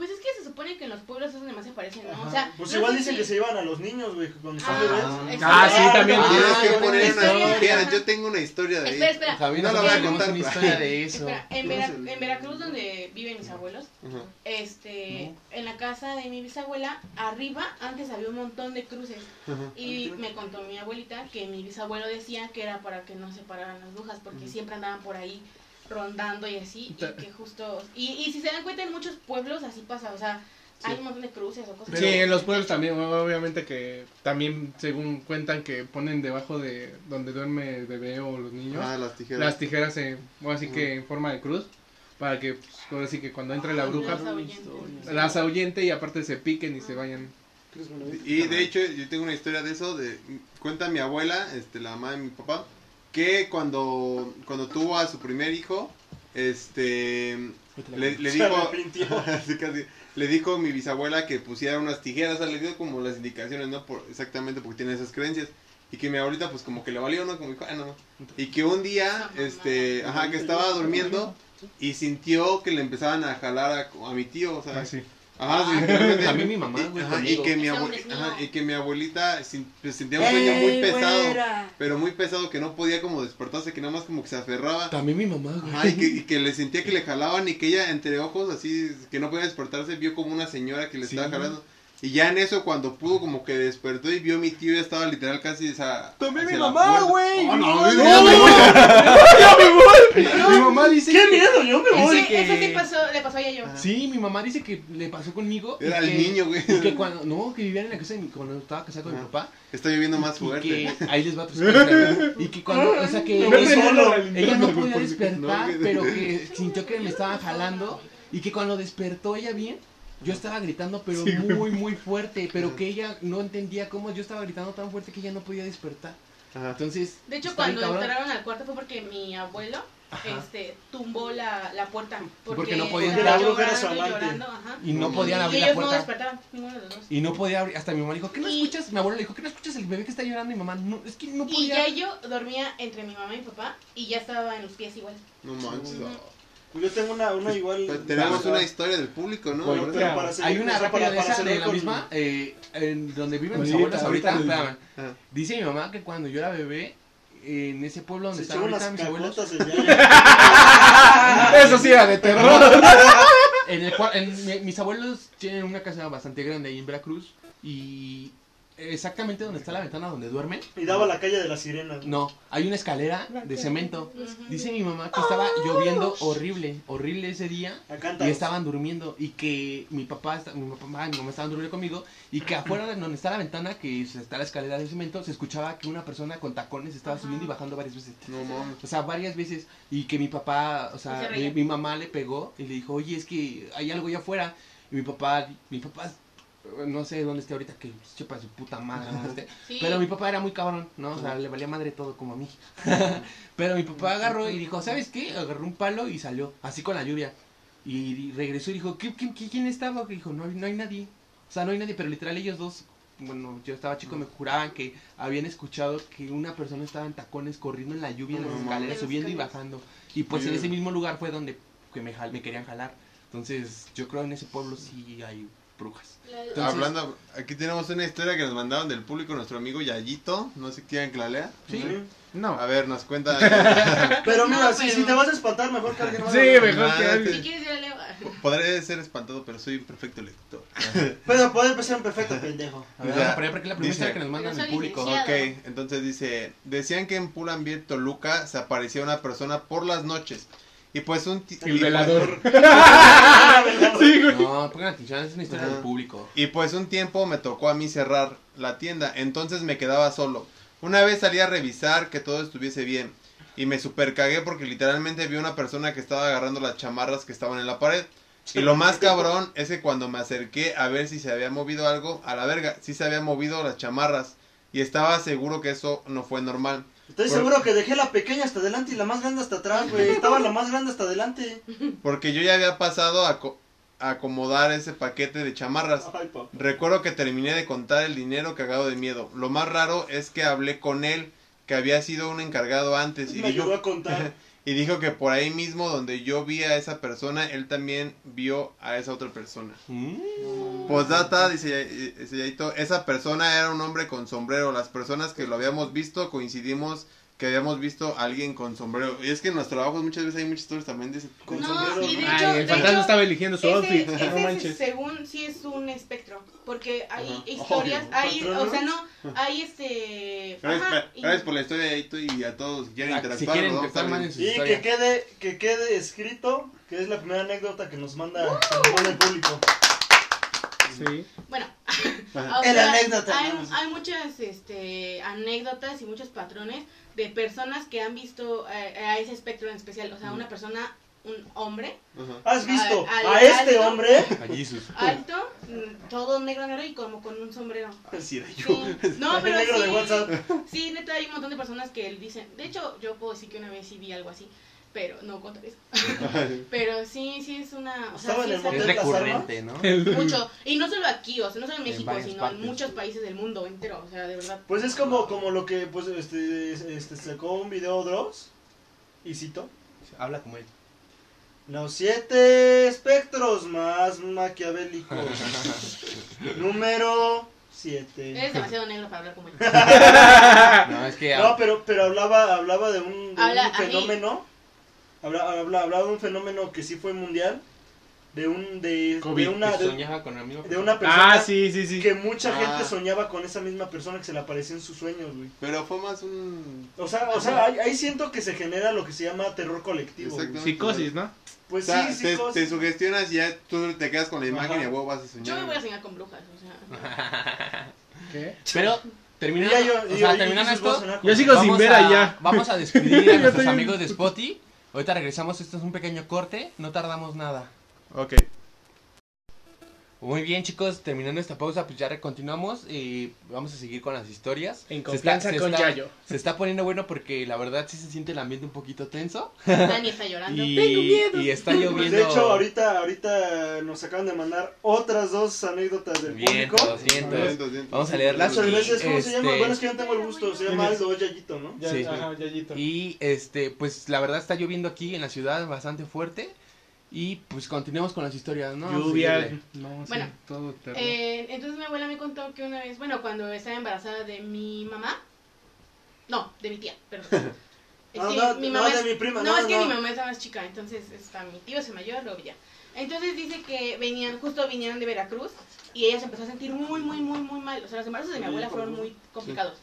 Pues es que se supone que en los pueblos eso demás se parecen, ¿no? Ajá. O sea, pues no igual dicen si- que se iban a los niños, güey, cuando son Ah, bebés. eso- Ah, sí, también. Tienes Ah, que buena poner una historia. historia. Yo tengo una historia de ahí. Espera, espera. Javi, No la voy a contar, una historia de eso. Espera, en, Vera- Veracruz, donde viven mis abuelos, Ajá. este, en la casa de mi bisabuela, arriba antes había un montón de cruces. Ajá. Y me contó mi abuelita que mi bisabuelo decía que era para que no se pararan las brujas, porque siempre andaban por ahí rondando y así, y que justo... Y, y si se dan cuenta, en muchos pueblos así pasa, o sea, Hay un montón de cruces o cosas Sí, así. en los pueblos también, obviamente que también según cuentan que ponen debajo de donde duerme el bebé o los niños Ah, las tijeras. las tijeras en, o así que en forma de cruz para que pues, ahora sí que cuando entre la bruja Las ahuyente y aparte se piquen y se vayan. Y de hecho, yo tengo una historia de eso. De, cuenta mi abuela, este, la mamá de mi papá, que cuando, cuando tuvo a su primer hijo, este, le, dijo, casi. le dijo mi bisabuela que pusiera unas tijeras, o sea, le dio como las indicaciones, ¿no? Por, exactamente porque tiene esas creencias. Y que mi abuelita, pues como que le valió, ¿no? Como dijo, ah, no. Y que un día, este, ajá, que estaba durmiendo y sintió que le empezaban a jalar a, a mi tío, o sea. Ajá, sí, Ah, también mi mamá, güey, Ajá, y conmigo. que mi Ese abue- hombre es mío. ajá, y que mi abuelita sin- pues, sentía un sueño muy ¡Ey, pesado, güera! pero muy pesado que no podía como despertarse, que nada más como que se aferraba. También mi mamá, güey. Ajá, y que, y que le sentía que le jalaban y que ella entre ojos así que no podía despertarse vio como una señora que le Sí. estaba jalando. Y ya en eso cuando pudo como que despertó y vio a mi tío ya estaba literal casi esa También mi mamá, güey. Oh, no, No, no, ya me voy. Mi mamá dice ¡Qué que- miedo! Yo me voy. Ese sí pasó, le pasó a ella yo. Sí, mi mamá dice que le pasó conmigo. Era el que- niño, güey. Y que cuando, no, que vivían en la casa de mi, cuando estaba casado con mi papá. Está lloviendo más Y fuerte. que, ahí les va historia. Y que cuando, o sea que No me ella, solo. ella no podía No, despertar, pero que sintió que me estaban jalando. Y que cuando despertó ella bien, yo estaba gritando, pero Sí, güey. muy, muy fuerte. Pero que ella no entendía cómo yo estaba gritando tan fuerte que ella no podía despertar. Ajá. Entonces, De hecho, cuando entraron al cuarto fue porque mi abuelo Ajá. este, tumbó la, la puerta. Porque, Porque no podían entrar. Y no Y podían y abrir la no puerta. despertaban, ninguno de los dos. Y no podía abrir. Hasta mi mamá dijo, ¿qué no Y- escuchas? Mi abuelo le dijo, ¿qué no escuchas el bebé que está llorando? Y mi mamá, no, es que no Y podía. ya yo dormía entre mi mamá y mi papá y ya estaba en los pies igual. No manches. Pues yo tengo una, una igual. Pero Tenemos una historia del público, ¿no? pero- Bueno, pero ya. para hacer- Hay una rápida para- de para esa, de la con- misma, eh, en donde viven mis abuelos ahorita. Ajá. Dice mi mamá que cuando yo era bebé, en ese pueblo donde están ahorita mis abuelos. Eso sí era de terror. en el cual, en- mi- mis abuelos tienen una casa bastante grande ahí en Veracruz y exactamente donde está la ventana donde duermen, Y daba la calle de las sirenas. no, hay una escalera de cemento. Dice mi mamá que estaba lloviendo horrible, horrible ese día. Acá Y estaban durmiendo y que mi papá, mi papá y mi mamá estaban durmiendo conmigo y que afuera de donde está la ventana, que es- está la escalera de cemento, se escuchaba que una persona con tacones estaba subiendo y bajando varias veces. No mames. O sea, varias veces y que mi papá, o sea, se mi, mi mamá le pegó y le dijo, oye, es que hay algo allá afuera. Y mi papá, mi papá, no sé dónde esté ahorita, que chepa su puta madre. Sí. Pero mi papá era muy cabrón, ¿no? O sea, le valía madre todo como a mí. Pero mi papá agarró y dijo, ¿sabes qué? Agarró un palo y salió, así con la lluvia. Y regresó y dijo, ¿Qué, qué, qué- quién estaba? Y dijo, no, hay- no hay nadie. O sea, no hay nadie, pero literal ellos dos, bueno, yo estaba chico, me juraban que habían escuchado que una persona estaba en tacones corriendo en la lluvia, en las escaleras, subiendo y bajando. Y pues en ese mismo lugar fue donde que me, jal- me querían jalar. Entonces, yo creo en ese pueblo sí hay brujas. Entonces- Hablando, aquí tenemos una historia que nos mandaron del público nuestro amigo Yayito, no sé si quieren que la lea. Sí. No. A ver, nos cuenta. Pero mira, No, si, pero- si te vas a espantar, mejor que alguien más. Sí, mejor que alguien. Si quieres yo leo. Podré ser espantado, pero soy un perfecto lector. Pero puede empezar un perfecto pendejo. A ver, Ya. vamos a poner porque es la primera Dice- historia que nos mandan del público. licenciado. Ok, entonces dice, decían que en Pull&Bear, Toluca, se aparecía una persona por las noches. Y pues un... El y velador. pues- Sí, güey. No, pongan atención, es una historia del público. Y pues un tiempo me tocó a mí cerrar la tienda, entonces me quedaba solo. Una vez salí a revisar que todo estuviese bien y me super cagué porque literalmente vi una persona que estaba agarrando las chamarras que estaban en la pared. Y lo más cabrón es que cuando me acerqué a ver si se había movido algo, a la verga, sí se había movido las chamarras. Y estaba seguro que eso no fue normal. Estoy Por- seguro que dejé la pequeña hasta adelante y la más grande hasta atrás, güey. Estaba la más grande hasta adelante. Porque yo ya había pasado a, co- a acomodar ese paquete de chamarras. Ay. Recuerdo que terminé de contar el dinero cagado de miedo. Lo más raro es que hablé con él, que había sido un encargado antes, y Me ayudó dijo, a contar. y dijo que por ahí mismo donde yo vi a esa persona, él también vio a esa otra persona. Postdata, dice, dice Yaito, esa persona era un hombre con sombrero. Las personas que lo habíamos visto coincidimos que habíamos visto a alguien con sombrero. Y es que en los trabajos muchas veces hay muchas historias también de ese Con No, sombrero, y de ¿no? hecho, Ay, el de fantasma hecho, estaba eligiendo su ese, outfit. ese No es- manches. según sí es un espectro, porque hay Ajá. historias, Obvio. hay, ¿Patronos? o sea, no, hay este... Gracias, ajá, y- gracias por la historia, Yaito, y a todos si quieren Ah, interactuar. si quieren sus Y que quede, que quede escrito que es la primera anécdota que nos manda, que nos manda el público. Sí. Bueno, o El sea, anécdota, hay, ¿no? hay muchas este, anécdotas y muchos patrones de personas que han visto eh, a ese espectro en especial. O sea, una persona, un hombre. ¿Has visto a este alto. hombre? A Jesus. alto, todo negro, negro y como con un sombrero. Así era yo. Sí. No, pero negro sí, de WhatsApp. sí, neta, hay un montón de personas que dicen. De hecho, yo puedo decir que una vez sí vi algo así, pero no contar eso. Pero sí, sí es una. O sea, Estaba sí en el es recurrente, ¿no? mucho. Y no solo aquí, o sea, no solo en México, sino partes. en muchos países del mundo entero. O sea, de verdad. Pues es como, como lo que pues este, este sacó un video Dross y cito. Habla como él. Los siete espectros más maquiavélicos. Número 7. Eres demasiado negro para hablar como él. No, es que. No, pero, pero hablaba, hablaba de un, de Habla un a mí. fenómeno. Habla, habla- hablaba de un fenómeno que sí fue mundial. De un de, de una que de, soñaba con el mismo de una persona Ah, sí, sí, sí. que mucha Ah. gente soñaba con esa misma persona que se le aparecía en sus sueños, güey. Pero fue más un. O sea, o sea, ahí, ahí siento que se genera lo que se llama terror colectivo. Psicosis, ¿no? Pues o sea, sí, te, psicos- te sugestionas y ya tú te quedas con la imagen Ajá. y a huevo vas a soñar. Yo me voy a soñar con brujas, o sea. ¿Qué? Pero, terminando, yo- o yo- sea, yo- terminando esto, Yo sigo sin ver allá. Vamos a despedir a nuestros amigos de Spotty. Ahorita regresamos, esto es un pequeño corte, no tardamos nada. Ok. Muy bien chicos, terminando esta pausa, pues ya continuamos y vamos a seguir con las historias. En Se está- confianza se con está- Yayo. Se está poniendo bueno porque la verdad sí se siente el ambiente un poquito tenso. Dani está llorando. Y, Tengo miedo. y está Pues lloviendo. de hecho, ahorita, ahorita nos acaban de mandar otras dos anécdotas del público. vientos. Vientos, vientos. Vamos a leerlas. Muchas gracias. ¿Cómo se llama? este, Bueno, es que yo no tengo el gusto. Se llama. Aldo Yayito, ¿no? Ya, Sí. Ajá, Yayito. Y este, pues la verdad está lloviendo aquí en la ciudad bastante fuerte. Y pues continuemos con las historias, ¿no? Lluvia. seguirle. No, sí, Bueno, todo terror. Eh, entonces mi abuela me contó que una vez, bueno, cuando estaba embarazada de mi mamá, no, de mi tía, perdón. Es No, que no, mi no, mamá de es- mi prima, No, no, es que no. mi mamá está más chica, entonces está mi tío es el mayor, luego ya. Entonces dice que venían, justo vinieron de Veracruz y ella se empezó a sentir muy, muy, muy, muy mal. O sea, los embarazos de mi abuela fueron muy complicados.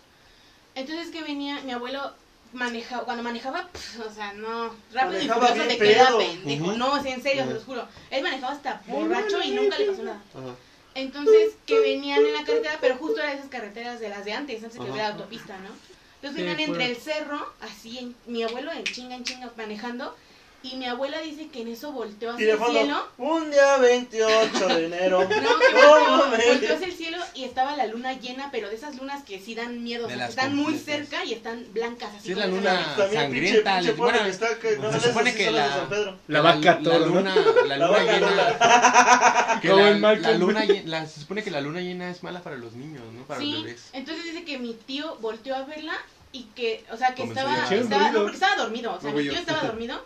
Entonces que venía, mi abuelo manejaba, cuando manejaba, o sea, no, rápido y furioso te queda pendejo. No, en serio, se Ujú. los juro. Él manejaba hasta borracho y nunca le pasó nada. Entonces, que venían en la carretera, pero justo era de esas carreteras de las de antes, antes que hubiera autopista, ¿no? Entonces Sí, venían fue- entre el cerro, así, en- mi abuelo en chinga, en chinga, manejando, y mi abuela dice que en eso volteó Y hacia el fondo, cielo. un día 28 de enero. No, que No, volteó, volteó hacia el cielo y estaba la luna llena, pero de esas lunas que sí dan miedo, o sea, están muy cerca y están blancas, así Sí, es la como luna sangrienta. se supone que la-. La vaca la toro, ¿no? luna, la La luna llena. que la, la luna la- se supone que la luna llena es mala para los niños, ¿no? Para los Sí, bebés. entonces dice que mi tío volteó a verla y que, o sea, que estaba, estaba, no, porque estaba dormido, o sea, No, mi tío yo. estaba dormido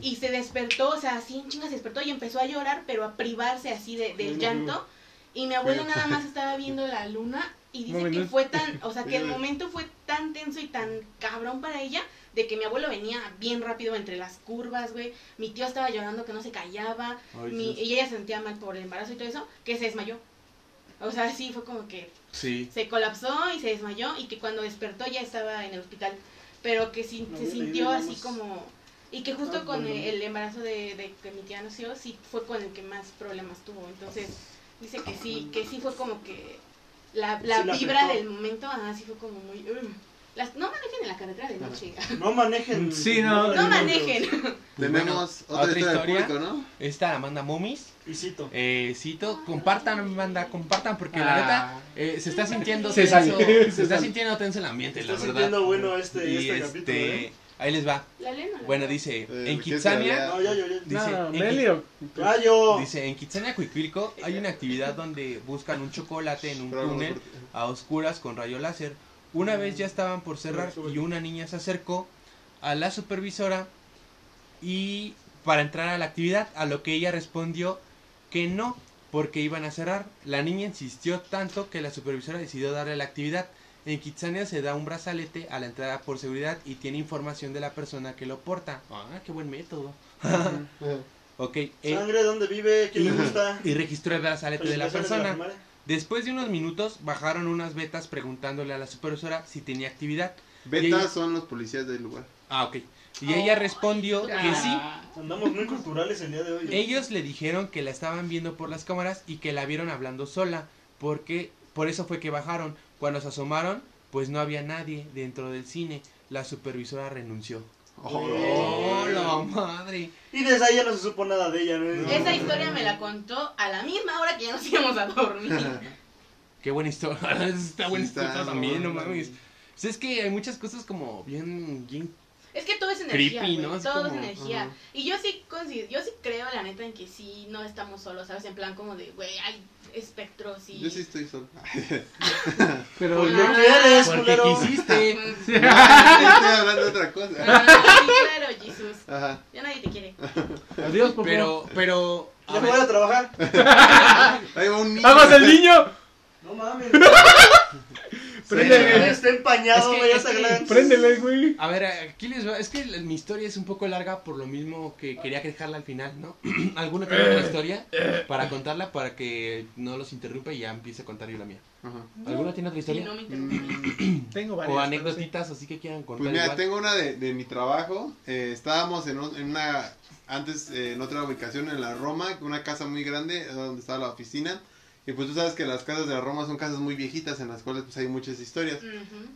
y se despertó, o sea, así en chinga se despertó y empezó a llorar, pero a privarse así de, del llanto. Y mi abuelo nada más estaba viendo la luna y dice que fue tan, o sea, que el momento fue tan tenso y tan cabrón para ella de que mi abuelo venía bien rápido entre las curvas, güey. Mi tío estaba llorando que no se callaba. Mi- y ella se sentía mal por el embarazo y todo eso, que se desmayó. O sea, sí, fue como que Sí. se colapsó y se desmayó y que cuando despertó ya estaba en el hospital, pero que sí, No, se sintió así como... Y que justo Ah, con bueno. el, el embarazo de, de que mi tía nació, sí fue con el que más problemas tuvo. Entonces, dice que sí, que sí fue como que la, la Sí vibra del momento, ajá, sí fue como muy... "Ugh". Las, no manejen en la carretera de noche. No manejen. Sí, no. No manejen. Tenemos Bueno, otra, historia, del público, ¿no? Esta la manda Momis. Y cito. Eh, cito, compartan, manda, compartan, porque la Ah. neta eh, se está sintiendo Se tenso. Se, se está sintiendo tenso el ambiente, Está la verdad. sintiendo bueno este, y este, este, capítulo. ¿eh? ahí les va. ¿La leen o la Bueno, dice, Eh, en ¿qué se Kitsania, No, ya, ya, ya. dice, No, en. Dice, Kitsania, Cuicuilco, hay una actividad donde buscan un chocolate en un túnel a oscuras con rayo láser. Una vez ya estaban por cerrar y una niña se acercó a la supervisora y para entrar a la actividad, a lo que ella respondió que no, porque iban a cerrar. La niña insistió tanto que la supervisora decidió darle la actividad. En Kitsania se da un brazalete a la entrada por seguridad y tiene información de la persona que lo porta. Ah, qué buen método. Ok, eh, Sangre, ¿dónde vive? ¿Quién le gusta? y registró el brazalete de la persona. Después de unos minutos bajaron unas betas preguntándole a la supervisora si tenía actividad. Y Betas ella- son los policías del lugar. Ah, ok. Y ella respondió que sí. Andamos muy culturales el día de hoy. Ellos le dijeron que la estaban viendo por las cámaras y que la vieron hablando sola, porque por eso fue que bajaron. Cuando se asomaron, pues no había nadie dentro del cine. La supervisora renunció. ¡Oh, la madre! Y desde ahí ya no se supo nada de ella, ¿no? Esa historia me la contó a la misma hora que ya nos íbamos a dormir. Qué buena historia. Está buena Sí, está, historia no, también, no no mames. Es que hay muchas cosas como bien, bien Es que todo es energía, Creepy, ¿no? Es todo como, es energía. Y yo sí yo sí creo la neta en que sí no estamos solos, ¿sabes? En plan como de, güey, hay espectros y... Yo sí estoy solo. Pero no lo quieres, porque culero. quisiste. estoy hablando de otra cosa. Ah, sí, claro, Jesús. Ajá. Ya nadie te quiere. Adiós, por Pero, pero. a Ya me voy a trabajar. Ahí va un niño. ¡Aguas el niño! No mames. Préndele. Está empañado, Es que- es que-. Préndele, güey. A ver, aquí les va. Es que mi historia es un poco larga por lo mismo que quería dejarla al final, ¿no? ¿Alguno tiene una historia para contarla para que no los interrumpa y ya empiece a contar yo la mía? Ajá. ¿Alguno tiene otra Sí, historia? no me interrumpí. Tengo varias. o sí. anécdotitas así que quieran contar Pues mira, igual. tengo una de, de mi trabajo. Eh, estábamos en, un- en una, antes eh, en otra ubicación en la Roma, una casa muy grande, eh, donde estaba la oficina. Y pues tú sabes que las casas de la Roma son casas muy viejitas en las cuales pues hay muchas historias.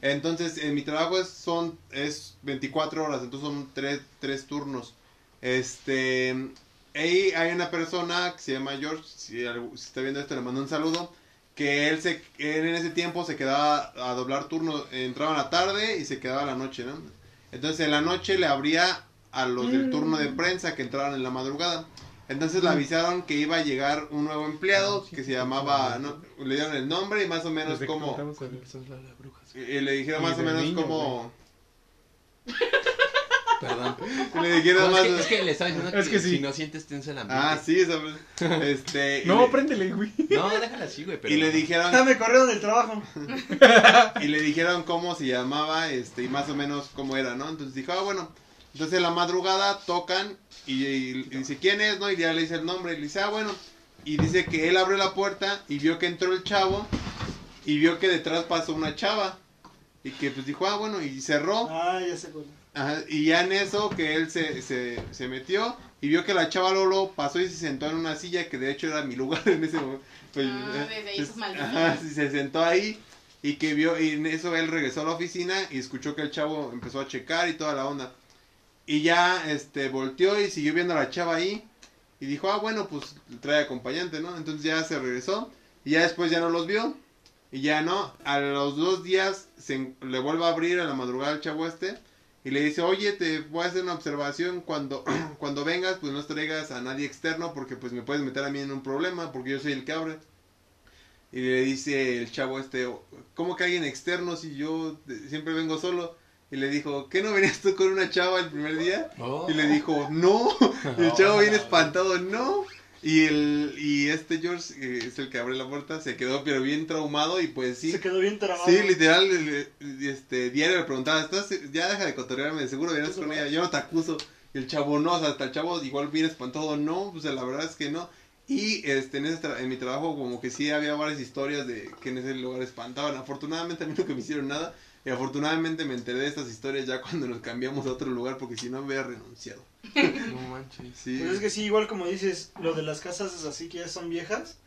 Entonces, en mi trabajo es, son, es 24 horas, entonces son tres, tres turnos. Este, ahí hay una persona que se llama George, si, está viendo esto le mando un saludo, que él, se, él en ese tiempo se quedaba a doblar turno, entraba en la tarde y se quedaba en la noche, ¿no? Entonces en la noche le abría a los del turno de prensa que entraban en la madrugada. Entonces le avisaron que iba a llegar un nuevo empleado que se llamaba, no, le dieron el nombre y más o menos como... Y le dijeron más o menos como... Perdón. le dijeron No, más es, que, es que le estaba diciendo Es que, que sí. si no sientes tenso el ambiente. Ah, sí, ¿sabes? Este... No, le- préndele, güey. No, déjala así, güey. Pero... Y le Ya dijeron... me corrieron del trabajo. y le dijeron cómo se llamaba, este, y más o menos cómo era, ¿no? Entonces dijo, ah, bueno. Entonces en la madrugada tocan y, y dice, ¿quién es, no? Y ya le dice el nombre y le dice, ah, bueno. Y dice que él abrió la puerta y vio que entró el chavo y vio que detrás pasó una chava. Y que pues dijo, ah, bueno, y cerró. Ah, ya cuál. Ajá, y ya en eso que él se, se, se metió y vio que la chava Lolo pasó y se sentó en una silla que de hecho era mi lugar en ese momento. Pues, Ah, eh, desde ahí sus ajá, se sentó ahí y que vio y en eso él regresó a la oficina y escuchó que el chavo empezó a checar y toda la onda. Y ya este volteó y siguió viendo a la chava ahí y dijo, "Ah, bueno, pues trae acompañante, ¿no?" Entonces ya se regresó y ya después ya no los vio. Y ya no, a los dos días se, le vuelve a abrir a la madrugada al chavo este y le dice, oye, te voy a hacer una observación, cuando, cuando vengas, pues no traigas a nadie externo porque pues me puedes meter a mí en un problema porque yo soy el que abre. Y le dice el chavo este, ¿cómo que alguien externo si yo de- siempre vengo solo? Y le dijo, ¿qué no venías tú con una chava el primer día? Oh. Y le dijo, no. Y el chavo bien espantado, no. Y el y este George, que es el que abre la puerta, se quedó pero bien traumado y pues sí. Se quedó bien trabado. Sí, literal, este, diario le preguntaba, ¿estás, ya deja de cotorrearme, seguro vienes con ella, yo no te acuso. Y el chavo no, o sea, hasta el chavo igual bien espantado, no, pues la verdad es que no. Y este, en, ese tra- en mi trabajo como que sí había varias historias de que en ese lugar espantaban. Afortunadamente a mí nunca me hicieron nada. Y afortunadamente me enteré de estas historias ya cuando nos cambiamos a otro lugar porque si no me hubiera renunciado. No manches. Sí. Pues es que sí, igual como dices, lo de las casas es así que ya son viejas.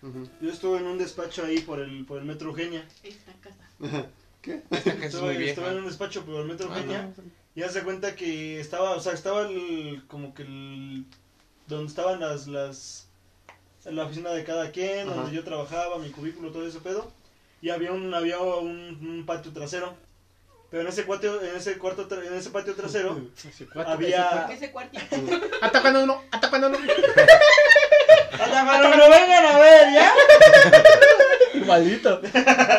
Yo estuve en un despacho ahí por el, por el Metro Eugenia. Esta casa. ¿Qué? Esta casa es muy Estuve, en un despacho por el Metro Ah, Eugenia. no. Y haz de cuenta que estaba, o sea, estaba el, como que el, donde estaban las, las, la oficina de cada quien, Ajá. donde yo trabajaba, mi cubículo, todo ese pedo. Y había un, había un, un patio trasero. Pero en ese cuarto, en ese cuarto, tra- en ese patio trasero, había... Ese cuartito. Atacando uno, atacando uno. ¡Hasta cuando lo vengan a ver, ya! Maldito.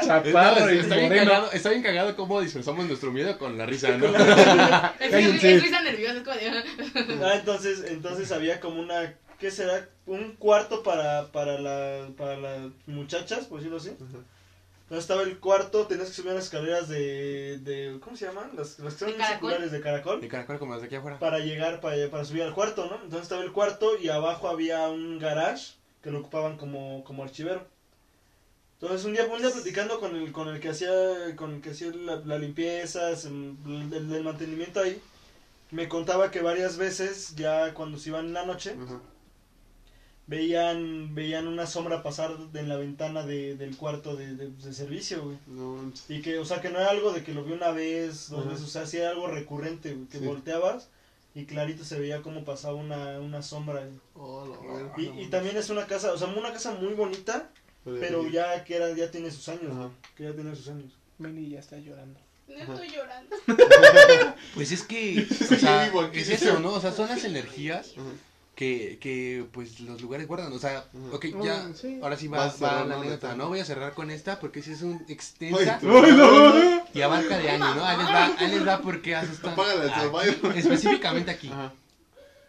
Chaparro y Está bien, cagado, está bien cagado cómo disfrazamos nuestro miedo con la risa, ¿no? Es risa nerviosa, es como de... Ah, entonces, entonces había como una, ¿qué será? Un cuarto para, para, la, para las muchachas, por decirlo así. Entonces estaba el cuarto, tenías que subir unas escaleras de, de ¿cómo se llaman? Las, las que son ¿De caracol? circulares de caracol. De caracol como desde aquí afuera. Para llegar, para, para subir al cuarto, ¿no? Entonces estaba el cuarto y abajo había un garage que lo ocupaban como, como archivero. Entonces un día, un día platicando con el, con el que hacía, con el que hacía la, la limpieza, el, el- el mantenimiento ahí, me contaba que varias veces, ya cuando se iban en la noche, Ajá. Veían veían una sombra pasar en la ventana de, del cuarto de, de- de servicio, güey. No, Y que, o sea, que no era algo de que lo vi una vez, dos Ajá. veces, o sea, sí era algo recurrente, güey, que Sí. volteabas y clarito se veía cómo pasaba una, una sombra. güey. Oh, la verga. Y, y también es una casa, o sea, una casa muy bonita, pero ya que era, ya tiene sus años, Ajá. güey, que ya tiene sus años. Manny ya está llorando. No estoy llorando. Pues es que, Sí, o sea, es eso, ¿no? O sea, son las energías Ajá. Que, que pues los lugares guardan. O sea, ok, ya, sí. ahora sí va, va cerrando la anécdota. ¿no? Voy a cerrar con esta porque sí es un extensa Ay, no. y abarca de años, ¿no? Ahí les va, ahí les va porque asustan. Específicamente aquí. Ajá.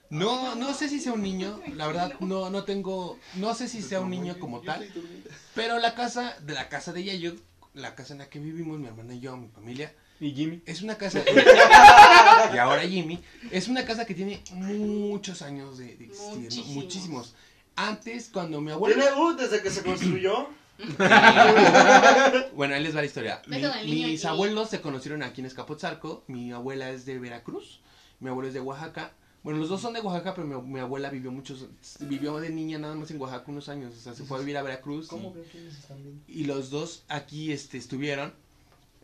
No, no sé si sea un niño, la verdad no, no tengo, no sé si sea un niño como tal, pero la casa, de la casa de Yayo, la casa en la que vivimos, mi hermana y yo, mi familia, Y Jimmy. es una casa, y ahora Jimmy, es una casa que tiene muchos años de, de existir, ¿no? Muchísimos. Antes, cuando mi abuelo... Tiene, uh, desde que se construyó, Bueno, ahí les va la historia. Mi- mis aquí. abuelos se conocieron aquí en Escapotzalco. Mi abuela es de Veracruz. Mi abuelo es de Oaxaca. Bueno, los dos son de Oaxaca, pero mi, mi abuela vivió muchos, vivió de niña nada más en Oaxaca unos años, o sea, se fue a vivir a Veracruz ¿cómo y, ven quiénes están viendo? y los dos aquí, este, estuvieron,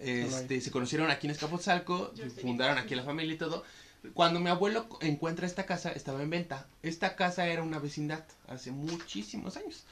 este, se conocieron aquí en Escapotzalco, fundaron aquí la familia y todo. Cuando mi abuelo encuentra esta casa, estaba en venta. Esta casa era una vecindad hace muchísimos años.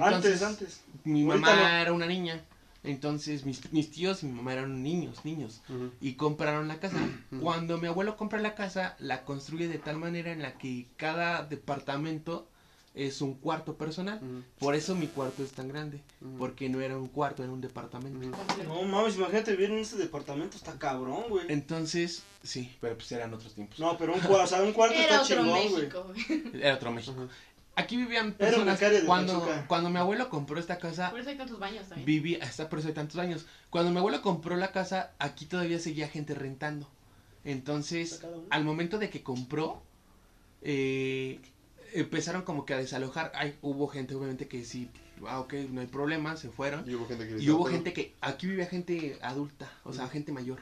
antes, antes. Mi Ahorita mamá no. era una niña. Entonces mis, mis tíos y mi mamá eran niños, niños. Y compraron la casa. Cuando mi abuelo compra la casa, la construye de tal manera en la que cada departamento es un cuarto personal. Por eso mi cuarto es tan grande. Porque no era un cuarto, era un departamento. No mames, imagínate vivir en ese departamento, está cabrón, güey. Entonces, sí, pero pues eran otros tiempos. No, pero un cuarto, o sea, un cuarto Era está otro chingón, güey. Era otro México. Ajá. Aquí vivían Era personas. becario de Cuando, Pachuca. cuando mi abuelo compró esta casa, Por eso hay tantos baños también. vivía, está por eso hay tantos años. Cuando mi abuelo compró la casa, aquí todavía seguía gente rentando. Entonces, al momento de que compró, eh, empezaron como que a desalojar. Ay, hubo gente, obviamente, que sí, ah, ok, no hay problema, se fueron. Y hubo gente que Y hubo gente que, aquí vivía gente adulta, o sea, gente mayor.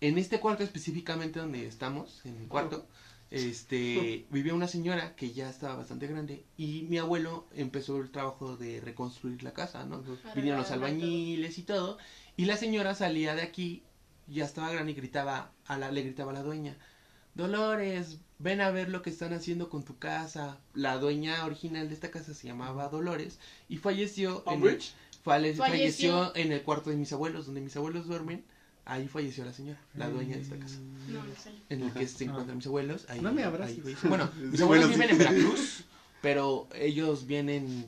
En este cuarto específicamente donde estamos, en el cuarto, este, vivía una señora que ya estaba bastante grande y mi abuelo empezó el trabajo de reconstruir la casa, ¿no? Ujú. Vinieron los albañiles y todo, y la señora salía de aquí, ya estaba grande y gritaba, a la, le gritaba a la dueña, Dolores, ven a ver lo que están haciendo con tu casa. La dueña original de esta casa se llamaba Dolores y falleció en el. Falle- Falleció. falleció en el cuarto de mis abuelos, donde mis abuelos duermen. Ahí falleció la señora, la dueña de esta casa. No, no sé. En el que se encuentran mis abuelos. Ahí, No me abraces. ahí falleció. Bueno, mis Sí, abuelos viven en Veracruz, pero ellos vienen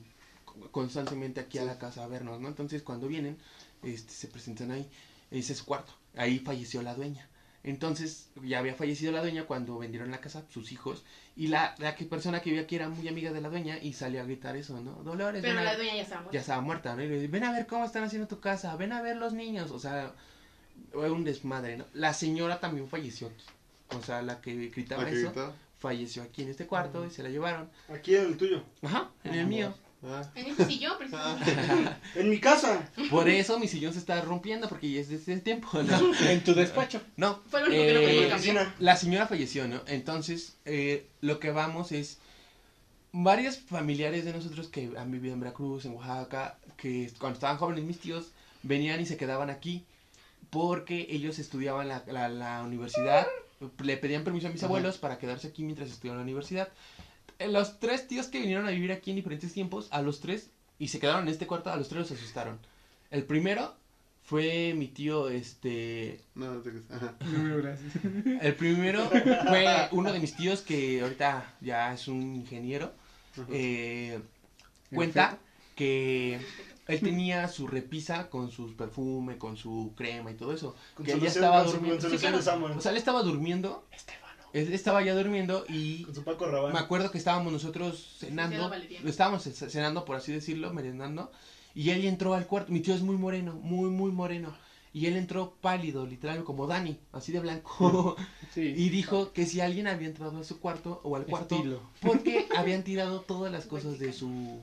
constantemente aquí a la casa a vernos, ¿no? Entonces cuando vienen, este, se presentan ahí. Ese es su cuarto. Ahí falleció la dueña. Entonces, ya había fallecido la dueña cuando vendieron la casa, sus hijos, y la, la que persona que vivía aquí era muy amiga de la dueña y salió a gritar eso, ¿no? Dolores, Pero ven a- la dueña ya estaba muerta. ya estaba muerta, ¿no? Y le dice, ven a ver cómo están haciendo tu casa, ven a ver los niños, o sea, fue un desmadre, ¿no? La señora también falleció aquí, o sea, la que gritaba Ah, que eso, gritaba. falleció aquí en este cuarto y se la llevaron, Aquí en el tuyo. ajá, en el mío. Ah. En este sillón, precisamente. En mi casa. Por eso mi sillón se está rompiendo, porque ya es de ese tiempo, ¿no? En tu despacho. No, Fue lo único que no eh, En la cambiar. oficina. la señora falleció, ¿no? Entonces, eh, lo que vamos es varios familiares de nosotros que han vivido en Veracruz, en Oaxaca, que cuando estaban jóvenes mis tíos venían y se quedaban aquí porque ellos estudiaban la, la, la universidad, le pedían permiso a mis Ajá. abuelos para quedarse aquí mientras estudiaban la universidad. Eh, Los tres tíos que vinieron a vivir aquí en diferentes tiempos, a los tres, y se quedaron en este cuarto, a los tres los asustaron. El primero fue mi tío, este, No, no te. Ajá. No, gracias. el primero fue uno de mis tíos que ahorita ya es un ingeniero. Eh, cuenta que él tenía su repisa con su perfume, con su crema y todo eso. Con que solución- estaba con su- durmiendo. con Sí, claro. O sea, él estaba durmiendo. Él estaba ya durmiendo y Con su Paco Rabanne. me acuerdo que estábamos nosotros cenando. valeriano. Estábamos ce- cenando, por así decirlo, merendando. Y él entró al cuarto. Mi tío es muy moreno, muy, muy moreno. Y él entró pálido, literal, como Dani, así de blanco. Sí. y dijo que si alguien había entrado a su cuarto o al cuarto, Estilo. porque habían tirado todas las cosas de su,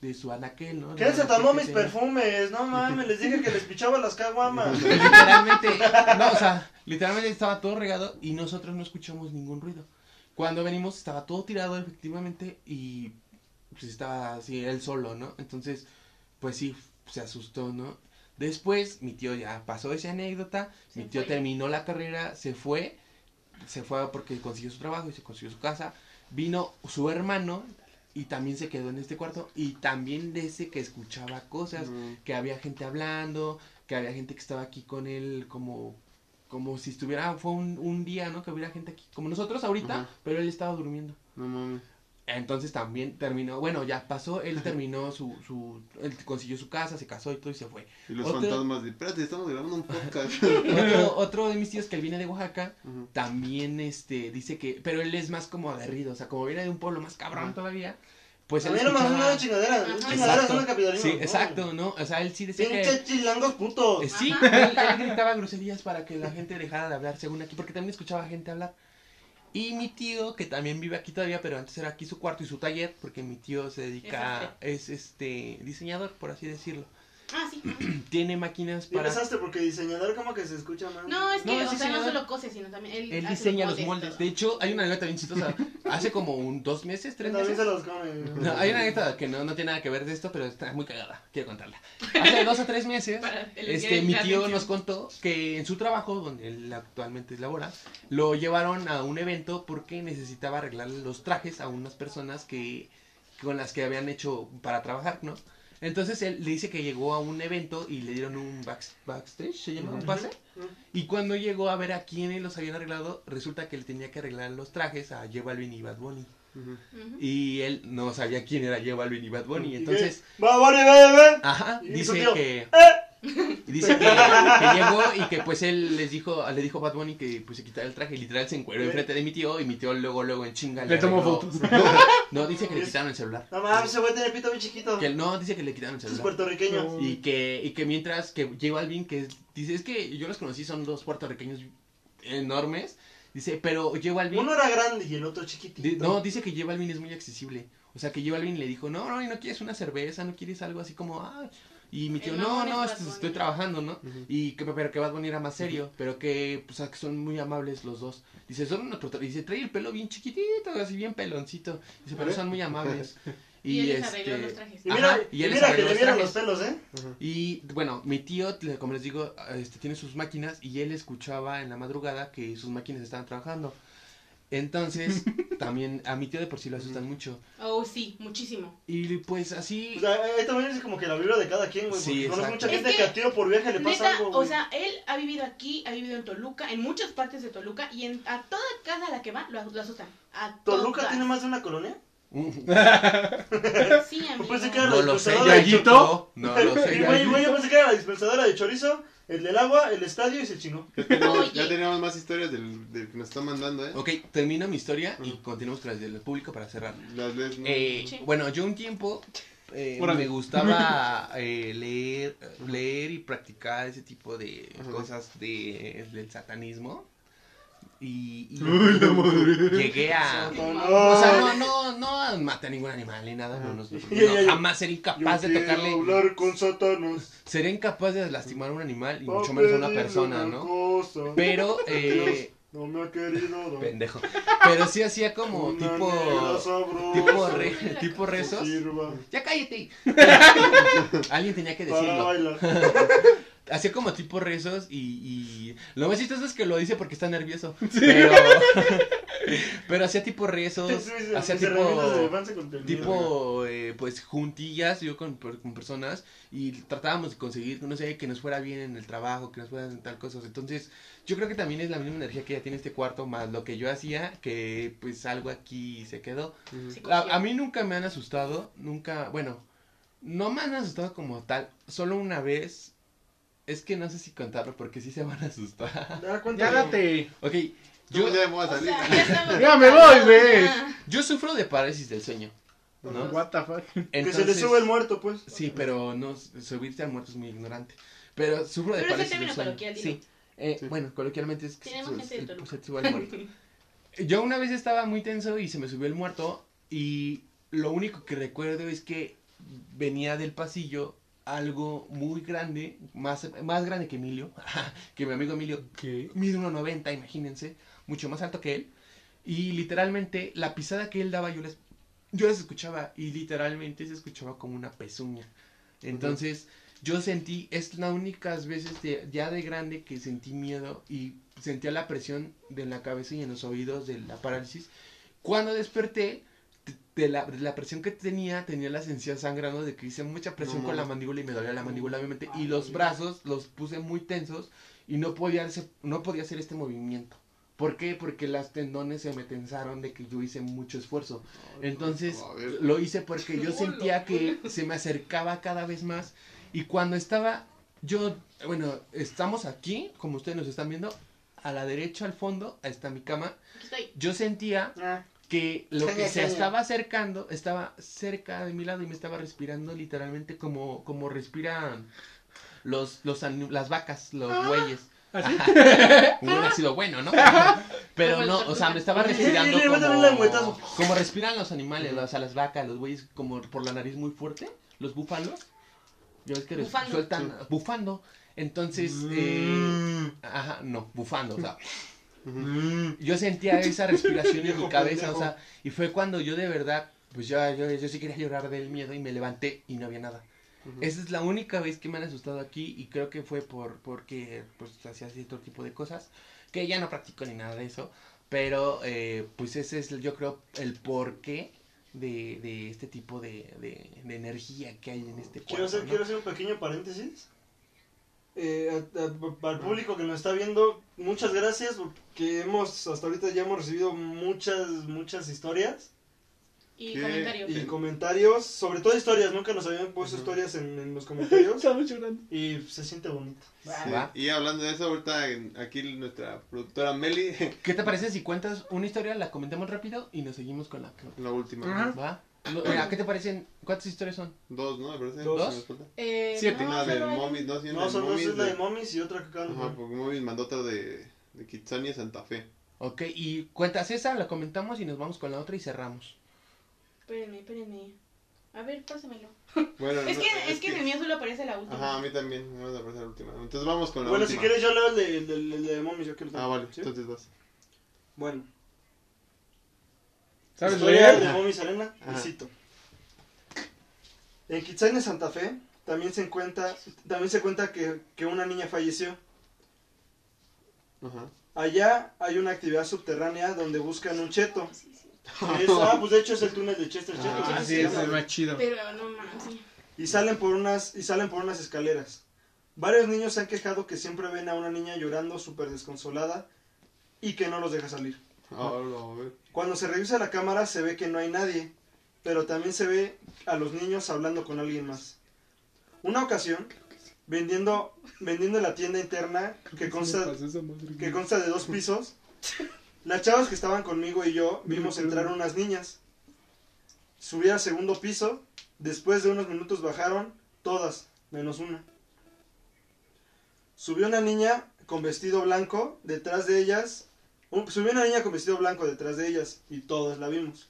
de su anaquel, ¿no? ¿Quién se tomó mis tenía. perfumes? No mames, les dije que les pichaba las caguamas. literalmente, no, o sea, literalmente estaba todo regado y nosotros no escuchamos ningún ruido. Cuando venimos estaba todo tirado efectivamente y pues estaba así él solo, ¿no? Entonces, pues sí, se asustó, ¿no? Después mi tío ya pasó esa anécdota, Se mi tío fue. terminó la carrera, se fue, se fue porque consiguió su trabajo y se consiguió su casa, vino su hermano y también se quedó en este cuarto y también ese que escuchaba cosas, que había gente hablando, que había gente que estaba aquí con él como como si estuviera fue un, un día, ¿no? Que hubiera gente aquí como nosotros ahorita, pero él estaba durmiendo. No mames. Entonces también terminó, bueno, ya pasó, él terminó su su él consiguió su casa, se casó y todo y se fue. Y los Otro- fantasmas de, espérate, estamos grabando un podcast. Otro, otro de mis tíos que él viene de Oaxaca también este dice que pero él es más como aguerrido, o sea, como viene de un pueblo más cabrón todavía, pues A él no escuchaba- de chingadera. Chingadera, son capitalino. Sí, no. exacto, ¿no? O sea, él sí decía que Pinches chilangos putos. Eh, Sí, él gritaba groserías para que la gente dejara de hablar, según aquí, porque también escuchaba gente hablar. Y mi tío, que también vive aquí todavía, pero antes era aquí su cuarto y su taller, porque mi tío se dedica, es este diseñador, por así decirlo. Ah, sí. Tiene máquinas para... pensaste porque diseñador como que se escucha más. No, es que, No, es o sea, no solo cose, sino también él, diseña los moldes. De hecho, hay una anécdota bien chistosa. Hace como un dos meses, tres También meses. se los come. No, hay una anécdota que no, no tiene nada que ver de esto, pero está muy cagada. Quiero contarla. Hace dos o tres meses, este, mi tío atención. nos contó que en su trabajo, donde él actualmente labora, lo llevaron a un evento porque necesitaba arreglarle los trajes a unas personas que con las que habían hecho para trabajar, ¿no? Entonces él le dice que llegó a un evento y le dieron un back- backstage, se llama, un pase. Y cuando llegó a ver a quiénes los habían arreglado, resulta que le tenía que arreglar los trajes a J Balvin y Bad Bunny. Y él no sabía quién era J Balvin y Bad Bunny. ¿Y Entonces, vale, ve, ve. ajá, dice que... "Eh". Dice que, que llegó y que pues él les dijo, le dijo a Bad Bunny que pues se quitara el traje y literal se encueró enfrente de mi tío y mi tío luego luego en chinga Le tomó fotos. No, dice que le quitaron el celular. No mames, ese güey tiene pito bien chiquito. Que él- no, dice que le quitaron el Es celular. puertorriqueño. No. Y que, y que mientras que J Balvin, que es- dice, es que yo los conocí, son dos puertorriqueños enormes. Dice, pero J Balvin... Uno era grande y el otro chiquitito. Di- no, dice que J Balvin es muy accesible. O sea, que J Balvin le dijo, no, no, y no quieres una cerveza, no quieres algo así como, ah. Y mi tío, El no, no, es estoy trabajando, ¿no? Y que, pero que Bad Bunny era más serio, pero que, pues, que son muy amables los dos. Dice, son otro, tra- dice, trae el pelo bien chiquitito, así bien peloncito. Dice, pero son muy amables. Y él les arregló los trajes. Y mira, Ajá, y y él les mira que le los vieron los pelos, ¿eh? Y bueno, mi tío, como les digo, este, tiene sus máquinas y él escuchaba en la madrugada que sus máquinas estaban trabajando. Entonces, también a mi tío de por sí lo asustan mucho. Oh, sí, muchísimo. Y pues así... O sea, eh, también es como que la vibra de cada quien, güey. Sí, porque conozco exacto. mucha gente Es que, que, a tiro por viaje le pasa Neta, algo, o sea, él ha vivido aquí, ha vivido en Toluca, en muchas partes de Toluca, y en, a toda casa a la que va lo, lo asustan. A ¿Toluca todas. tiene más de una colonia? Sí, amigo. Pues pensé que era no la lo sé, dispensadora de ¿Gallito? No, no lo sé. Y güey, güey, yo pensé que era la dispensadora de chorizo, el del agua, el estadio y se chingó. Ya tenemos, Oye. ya tenemos más historias del, del que nos está mandando, ¿eh? Ok, termino mi historia y continuamos con las del público para cerrar. Las lees, ¿no? Eh, Sí. Bueno, yo un tiempo eh, me gustaba eh, leer, leer y practicar ese tipo de cosas de, del satanismo. Y, y Uy, la madre. llegué a... O sea, no, no, no maté a ningún animal ni nada. No, no, jamás sería incapaz de tocarle. hablar con Satanás. Sería incapaz de lastimar a un animal y mucho menos a una persona, ¿no? Pero, eh, No me ha querido pendejo. Pero sí hacía como Una tipo. Tipo, re- tipo rezos. Ya cállate. Alguien tenía que decirlo. Hacía como tipo rezos y, y lo más chistoso es que lo dice porque está nervioso. Pero, pero hacía tipo rezos, hacía tipo, tipo eh, pues juntillas yo con, con personas y tratábamos de conseguir, no sé, que nos fuera bien en el trabajo, que nos fuera en tal cosas. Entonces, yo creo que también es la misma energía que ya tiene este cuarto, más lo que yo hacía, que pues algo aquí se quedó. A, a mí nunca me han asustado, nunca, bueno, no me han asustado como tal, solo una vez, es que no sé si contarlo porque sí se van a asustar. Ya, Ya cuéntalo. date. ok, Yo ya me voy a O salir. sea, ya me voy, güey. Yo sufro de parálisis del sueño, ¿no? What the fuck. Que se le Entonces- sube el muerto, pues. Sí, pero no, subirte al muerto es muy ignorante. Pero sufro de Pero parálisis del sueño. Sí. Eh, Sí. Bueno, coloquialmente es que Tenemos se- gente se te sube el muerto. Yo una vez estaba muy tenso y se me subió el muerto y lo único que recuerdo es que venía del pasillo algo muy grande, más, más grande que Emilio, que mi amigo Emilio, que mide 1,90, imagínense, mucho más alto que él. Y literalmente la pisada que él daba yo les, yo les escuchaba y literalmente se escuchaba como una pezuña. Entonces yo sentí, es las únicas veces de- ya de grande que sentí miedo y sentía la presión de la cabeza y en los oídos de la parálisis. Cuando desperté, de- la, de la presión que tenía, tenía las encías sangrando, de que hice mucha presión No con la mandíbula y me dolía la mandíbula obviamente. Y los brazos los puse muy tensos y no podía, hacer- no podía hacer este movimiento. ¿Por qué? Porque las tendones se me tensaron de que yo hice mucho esfuerzo. Entonces lo hice porque yo sentía que se me acercaba cada vez más y cuando estaba yo, bueno, estamos aquí, como ustedes nos están viendo, a la derecha al fondo, ahí está mi cama. Yo sentía Ah, que lo que se estaba acercando estaba cerca de mi lado y me estaba respirando literalmente como como respiran los los las vacas, los Ah. bueyes. ¿Así? Hubiera sido bueno, ¿no? Pero no, o sea, me estaba respirando como, como respiran los animales, o sea, las vacas, los bueyes, como por la nariz muy fuerte, los búfalos. Ya ves que Bufando. sueltan, bufando. Entonces, eh, ajá, no, bufando, o sea, yo sentía esa respiración en mi cabeza, o sea, y fue cuando yo de verdad, pues ya, yo, yo sí quería llorar del miedo y me levanté y no había nada. Esa es la única vez que me han asustado aquí y creo que fue por porque pues hacía cierto tipo de cosas que ya no practico ni nada de eso, pero eh, pues ese es yo creo el porqué de, de este tipo de, de, de energía que hay en este quiero, cuarto. hacer, ¿no? quiero hacer un pequeño paréntesis. Eh, a- a- para el público que nos está viendo, muchas gracias porque hemos, hasta ahorita ya hemos recibido muchas, muchas historias Y ¿Qué? comentarios. y comentarios, sobre todo historias, nunca nos habían puesto historias en, en los comentarios Estamos llorando. y se siente bonito. Sí. Y hablando de eso, ahorita aquí nuestra productora Meli, ¿Qué te parece si cuentas una historia, la comentamos rápido y nos seguimos con la última. Eh, ¿A qué te parecen? ¿Cuántas historias son? Dos, ¿no? Me parece. Dos. Eh, Siete. no, Una hay- Momis, no, sí, una No, dos, Momis es la de de- Momis y otra que acaban de Ajá, porque Momis mandó otra de, de Kitsania Santa Fe. Ok, y cuentas esa, la comentamos y nos vamos con la otra y cerramos. Espérenme, espérenme. A ver, pásamelo. Bueno, Es no, que, es que en el mío solo aparece la última. Ajá, a mí también me va a aparecer la última. Entonces vamos con la Bueno, última. si quieres yo leo el de, el de, el de Momis, yo quiero Ah, vale, ¿Sí? entonces vas. Bueno, ¿Sabes historia leer? de Momis Arena, y Ajá. cito. En Kitsania, Santa Fe, también se cuenta, también se cuenta que, que una niña falleció. Ajá. Allá hay una actividad subterránea donde buscan un cheto. Sí, sí. Es- ah, pues de hecho es el túnel de Chester Cheto. Ah, Ah, ¿sí? es más chido. Pero no mames. Y salen por unas y salen por unas escaleras. Varios niños se han quejado que siempre ven a una niña llorando súper desconsolada y que no los deja salir. Ver. Cuando se revisa la cámara se ve que no hay nadie, pero también se ve a los niños hablando con alguien más. Una ocasión, vendiendo, vendiendo en la tienda interna que consta, que consta de dos pisos, las chavas que estaban conmigo y yo vimos entrar unas niñas. Subí al segundo piso, después de unos minutos bajaron todas, menos una. Subió una niña con vestido blanco, detrás de ellas, un- subió una niña con vestido blanco detrás de ellas y todas la vimos.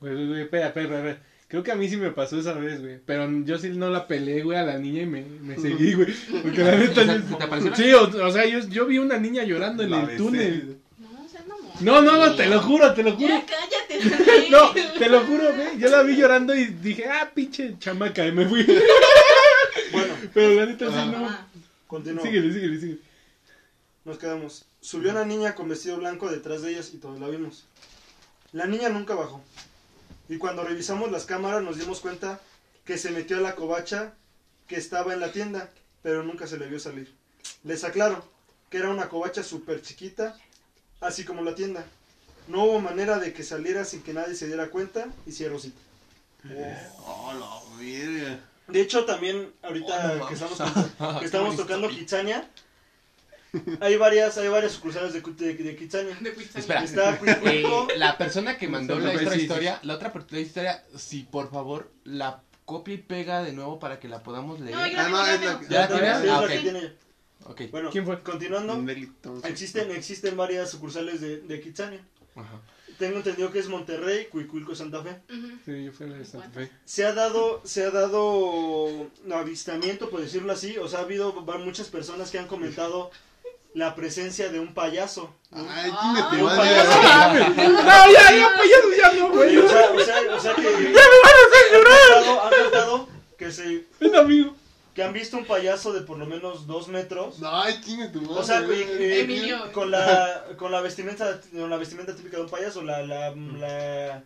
Güey, güey, güey, espera, espera, espera. Creo que a mí sí me pasó esa vez, güey. Pero yo sí no la peleé, güey, a la niña y me, me seguí, güey. Porque la neta... Sí, o, o sea, yo, yo vi una niña llorando en La el túnel. No. No, no, no, te lo juro, te lo juro. Ya cállate. No, te lo juro, güey. Yo la vi llorando y dije, ah, pinche chamaca, y me fui. Bueno, Pero la neta sí Ah, no. mamá. continuó. Síguele, síguele, síguele. Nos quedamos. Subió una niña con vestido blanco detrás de ellas y todos la vimos. La niña nunca bajó. Y cuando revisamos las cámaras nos dimos cuenta que se metió a la covacha que estaba en la tienda, pero nunca se le vio salir. Les aclaro que era una covacha súper chiquita, así como la tienda. No hubo manera de que saliera sin que nadie se diera cuenta y cierro cita. Oh. De hecho, también ahorita Oh, no que estamos, que estamos tocando Kitsania, hay varias, hay varias sucursales de, de, de Kitsania. De. Espera. Está Eh, la persona que mandó la otra historia, la otra per- la historia, si por favor la copia y pega de nuevo para que la podamos leer. No, yo Ah, no, tengo, es ya la-. ¿Ya la Sí, tienes? es Ah, la ok. que tiene ella. Ok. Bueno, ¿Quién fue? continuando, existen, existen varias sucursales de, de Kitsania. Ajá. Tengo entendido que es Monterrey, Cuicuilco, Santa Fe. Ujú. Sí, yo fui a la de Santa Fe. Se ha dado, se ha dado avistamiento, por decirlo así, o sea, ha habido va- muchas personas que han comentado la presencia de un payaso. ¿no? Ay, tu Ay, madre. No, ya, ya, payaso, ya no, güey. o sea, o sea, o sea que han contado, han contado que se Ven, amigo. que han visto un payaso de por lo menos dos metros. Ay, tu madre. O sea, que- que- Emilio. con la con la vestimenta con la vestimenta típica de un payaso, la la, la ¿cómo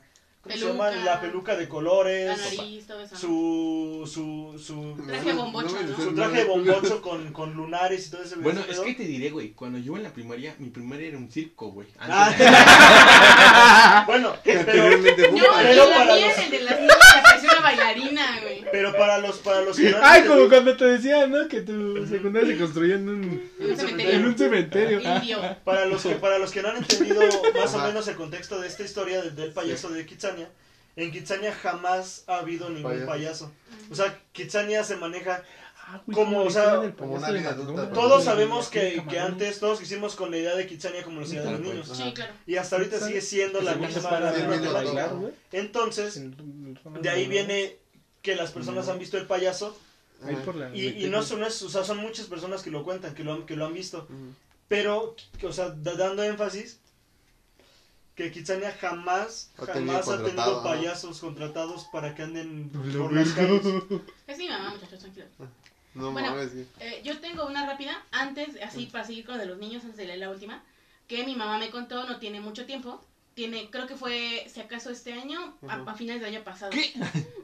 se llama? La peluca de colores, La nariz, todo eso. su su su Traje bombocho, ¿no? dices su traje de bombocho con, con lunares y todo ese Bueno, ese es pedo. que te diré, güey, cuando yo en la primaria, mi primaria era un circo, güey. Ah. Bueno, pero. Pero la para los- bailarina, güey. pero para los para los que no han Ay, entendido- como cuando te decía, ¿no? Que tu secundaria se construyó en un, En un en cementerio. un cementerio. Indio. Para los que para los que no han entendido más o Ajá. menos el contexto de esta historia del, del payaso de Kitsania, en Kitsania jamás ha habido ningún Payaso. payaso. O sea, Kitsania se maneja Ah, güey, Como, o sea, como una. Todos sabemos que, que antes todos hicimos con la idea de Kitsania como la ciudad de los niños. Sí, claro. Y hasta ahorita sigue siendo la misma. la misma. Entonces, En- de ahí viene que las personas han visto el payaso y, y no son, no es- o sea, son muchas personas que lo cuentan, que lo han, que lo han visto. Pero, o sea, da- dando énfasis que Kitsania jamás, Ha tenido jamás ha tenido payasos contratados para que anden por las calles. Es mi mamá, muchachos, tranquilos. No Bueno. mames. Eh, yo tengo una rápida, antes, así para seguir con lo de los niños, antes de leer la última, que mi mamá me contó, no tiene mucho tiempo, tiene, creo que fue, si acaso este año, a, finales del año pasado, ¿Qué?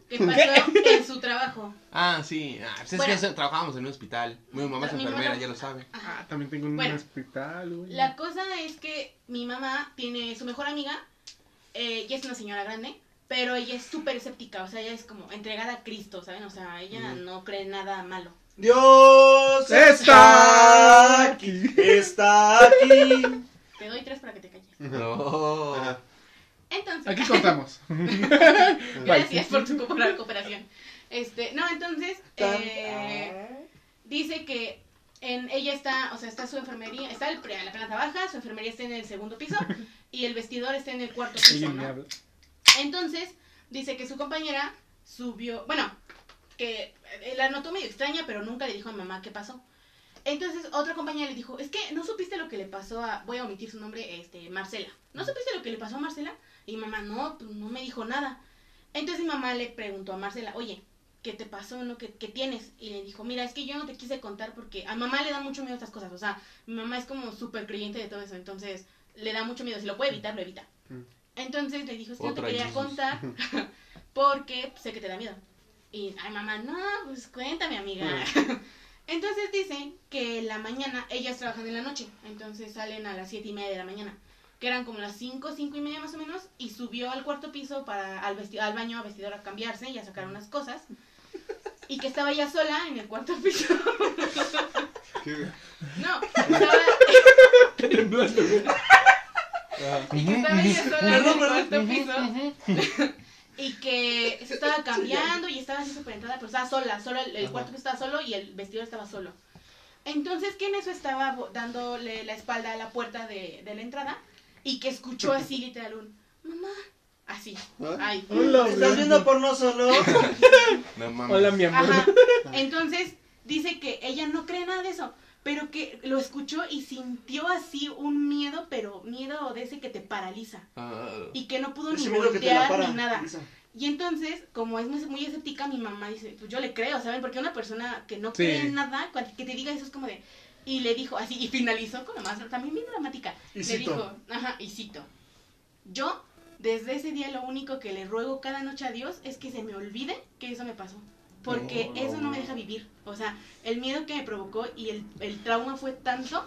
que pasó en su trabajo. Ah, sí. Ah, pues es que trabajábamos en un hospital. Mi mamá es mamá enfermera, ya lo sabe. Ajá. Ah, también tengo un Bueno, hospital, güey. La cosa es que mi mamá tiene su mejor amiga, eh, ella es una señora grande, pero ella es súper escéptica, o sea, ella es como entregada a Cristo, ¿saben? O sea, ella no cree nada malo. Dios Está aquí. está aquí. Te doy tres para que te calles. No. Ajá. Entonces, Aquí contamos. gracias por tu co- cooperación. Este, no, entonces, eh, dice que en ella está, o sea, está su enfermería, está el, pre- la planta baja, su enfermería está en el segundo piso y el vestidor está en el cuarto piso, ¿no? habla. Entonces, dice que su compañera subió, bueno, que la notó medio extraña, pero nunca le dijo a mi mamá qué pasó. Entonces, otra compañera le dijo, es que no supiste lo que le pasó a, voy a omitir su nombre, este, Marcela. ¿No supiste lo que le pasó a Marcela? Y mamá, no, pues no me dijo nada. Entonces mi mamá le preguntó a Marcela, oye, ¿qué te pasó? ¿No? ¿Qué, qué tienes? Y le dijo, mira, es que yo no te quise contar porque a mamá le da mucho miedo estas cosas. O sea, mi mamá es como súper creyente de todo eso, entonces le da mucho miedo. Si lo puede evitar, lo evita. Mm. Entonces le dijo, es que no te quería Jesus. contar porque sé que te da miedo. Y, ay, mamá, no, pues cuéntame, amiga. Entonces dicen que la mañana, ellas trabajan en la noche, entonces salen a las siete y media de la mañana, que eran como las cinco, cinco y media más o menos, y subió al cuarto piso para al, vesti- al baño a vestidor a cambiarse y a sacar unas cosas, y que estaba ella sola en el cuarto piso. ¿Qué? No, estaba, y que estaba ella sola en el cuarto piso. Y que se estaba cambiando y estaba así súper entrada, pero estaba sola, solo el, el cuarto estaba solo y el vestidor estaba solo. Entonces que en eso estaba dándole la espalda a la puerta de, de la entrada y que escuchó así literal un mamá, así. ¿Ah? Ay. Hola, ¿Estás viendo porno solo? No mames. Hola, mi amor. Ajá. Entonces dice que ella no cree nada de eso, pero que lo escuchó y sintió así un miedo, pero miedo de ese que te paraliza Ah, y que no pudo ni voltear para. ni nada. Lisa. Y entonces, como es muy, muy escéptica, mi mamá dice, pues yo le creo, ¿saben? Porque una persona que no Sí. cree en nada, cual- que te diga eso es como de... Y le dijo así, y finalizó con la más, también bien dramática. Y le cito. dijo, ajá, y cito, yo desde ese día lo único que le ruego cada noche a Dios es que se me olvide que eso me pasó. Porque No. eso no me deja vivir. O sea, el miedo que me provocó y el, el trauma fue tanto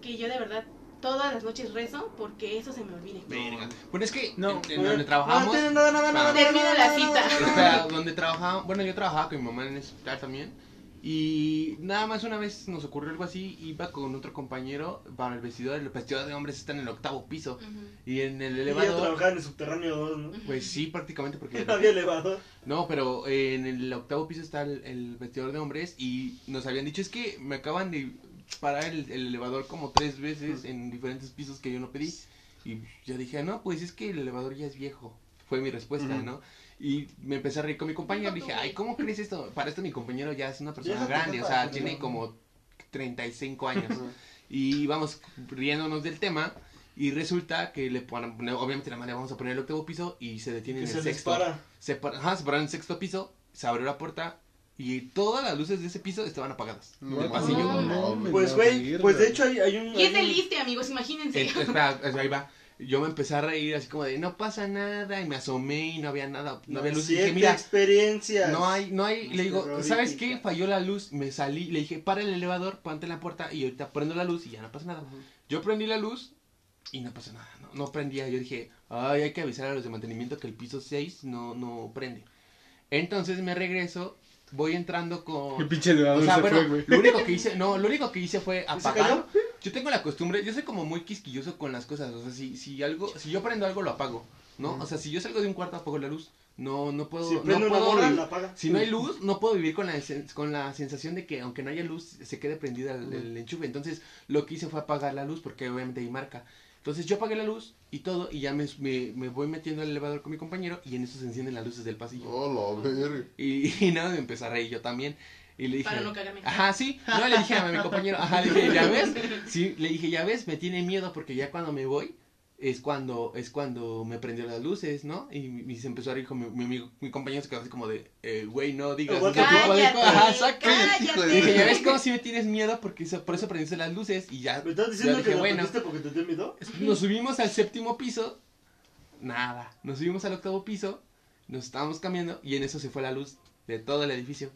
que yo de verdad todas las noches rezo porque eso se me olvide. verga. Bueno, es que No, en, en donde trabajamos. No nada, cita. nada, nada. Espera, donde trabajaba, bueno, yo trabajaba con mi mamá en el hospital también. Y nada más una vez nos ocurrió algo así, iba con otro compañero para el vestidor, el vestidor de hombres está en el octavo piso. Y en el Y ya elevador, trabajaba en el subterráneo 2, ¿no? pues sí, prácticamente porque... No había elevador. No, pero eh, en el octavo piso está el, el vestidor de hombres y nos habían dicho, es que me acaban de parar el, el elevador como tres veces en diferentes pisos que yo no pedí. Y yo dije, no, pues es que el elevador ya es viejo. Fue mi respuesta. ¿no? Y me empecé a reír con mi compañero. Dije, ay, ¿cómo crees esto? Para esto mi compañero ya es una persona Ya, grande, o sea, tiene como 35 años. y íbamos riéndonos del tema. Y resulta que le ponen, obviamente la manera vamos a poner el octavo piso y se detiene en se el sexto. para. Se, par- ajá, se pararon en el sexto piso, se abrió la puerta y todas las luces de ese piso estaban apagadas. No, del pasillo. no, mames, Pues, güey, pues de hecho hay, hay un... Y es de liste, amigos, imagínense. Eh, espera, es- ahí va. Yo me empecé a reír así como de no pasa nada y me asomé y no había nada, no había luz. Y dije, Siete mira, experiencias. no hay, no hay, le digo. ¿sabes qué? Falló la luz, me salí, le dije, para el elevador, ponte en la puerta y ahorita prendo la luz y ya no pasa nada. Yo prendí la luz y no pasa nada, no, no prendía. Yo dije, ay, hay que avisar a los de mantenimiento que el piso 6 no, no prende. Entonces me regreso, voy entrando con... El pinche elevador O sea, se bueno, fue, güey. lo único que hice, no, lo único que hice fue se apagar. cayó? Yo tengo la costumbre, yo soy como muy quisquilloso con las cosas, o sea, si, si algo, si yo prendo algo lo apago, ¿no? O sea, si yo salgo de un cuarto apago la luz, no, no puedo, Si no prende una puedo morra, vivir- la apaga. si no hay luz, no puedo vivir con la, con la sensación de que aunque no haya luz, se quede prendida el, el enchufe. Entonces, lo que hice fue apagar la luz porque obviamente hay marca. Entonces, yo apagué la luz y todo, y ya me, me, me voy metiendo al elevador con mi compañero, y en eso se encienden las luces del pasillo. Oh, la verga. Y, y nada, me empecé a reír yo también. Y le dije, Para no cagarme. ajá, sí, no le dije a mi compañero, ajá, le dije, ya ves, sí, le dije, ya ves, me tiene miedo porque ya cuando me voy es cuando es cuando me prendió las luces, ¿no? Y, y se empezó a reír con mi, mi, amigo- mi compañero se quedó así como de, eh, güey, no digas tipo de Cállate, ajá, exacto. dije, ya ves cómo si me tienes miedo porque eso- por eso prendiste las luces y ya. ¿Me estás diciendo dije, que lo bueno, prendiste porque te dio miedo? nos subimos al séptimo piso, nada, nos subimos al octavo piso, nos estábamos cambiando y en eso se fue la luz de todo el edificio.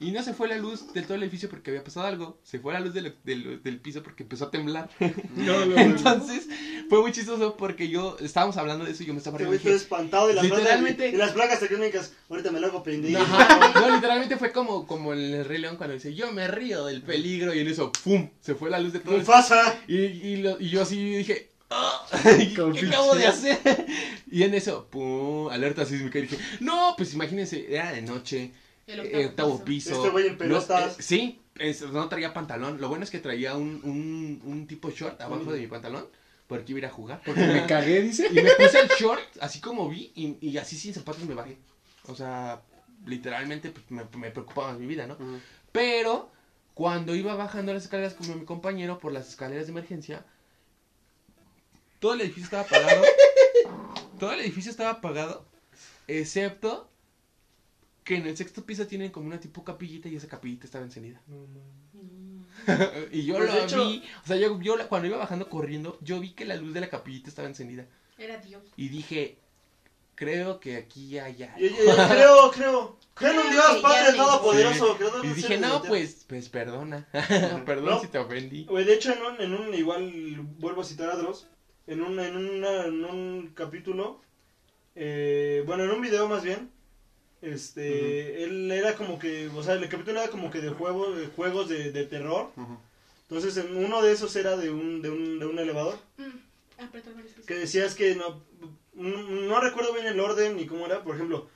Y no se fue la luz del todo el edificio porque había pasado algo, se fue la luz del, del, del piso porque empezó a temblar. No, no, no. Entonces fue muy chistoso porque yo estábamos hablando de eso y yo me estaba riendo. y güey todo dije, espantado de las Literalmente- las tectónicas. Ahorita me lo hago. Ajá, no, literalmente fue como, como en el Rey León cuando dice, yo me río del peligro y en eso, ¡pum! Se fue la luz de todo el. Y, y, lo- y yo así dije, "Ah, ¿qué acabo de hacer? Y en eso, pum, alerta sísmica. Y dije, no, pues imagínense, era de noche, El eh, octavo, piso. Este güey en no, pelotas. eh, sí, es- no traía pantalón. Lo bueno es que traía un, un, un tipo short abajo de mi pantalón, porque iba a ir a jugar. Porque me cagué, dice. Y me puse el short, así como vi, y, y así sin zapatos me bajé. O sea, literalmente pues, me, me preocupaba mi vida, ¿no? Pero cuando iba bajando las escaleras con mi compañero por las escaleras de emergencia, todo el edificio estaba apagado. todo el edificio estaba apagado, excepto que en el sexto piso tienen como una tipo capillita y esa capillita estaba encendida. y yo Pues, lo hecho- vi, o sea, yo, yo la- cuando iba bajando corriendo, yo vi que la luz de la capillita estaba encendida. Era Dios. Y dije, creo que aquí hay algo. Creo, creo. Creo en un Dios, que Padre Todopoderoso. creador Y dije, no, pues, pues perdona. Perdón No. si te ofendí. De hecho, en un, en un, igual, vuelvo a citar a Dross, en un, en una- en un capítulo, eh, bueno, en un video más bien, este, él era como que, o sea, el capítulo era como que de juegos, de juegos de, de terror, entonces en uno de esos era de un, de un, de un elevador, Mm, veces. que decías que no, no, recuerdo bien el orden ni cómo era, por ejemplo,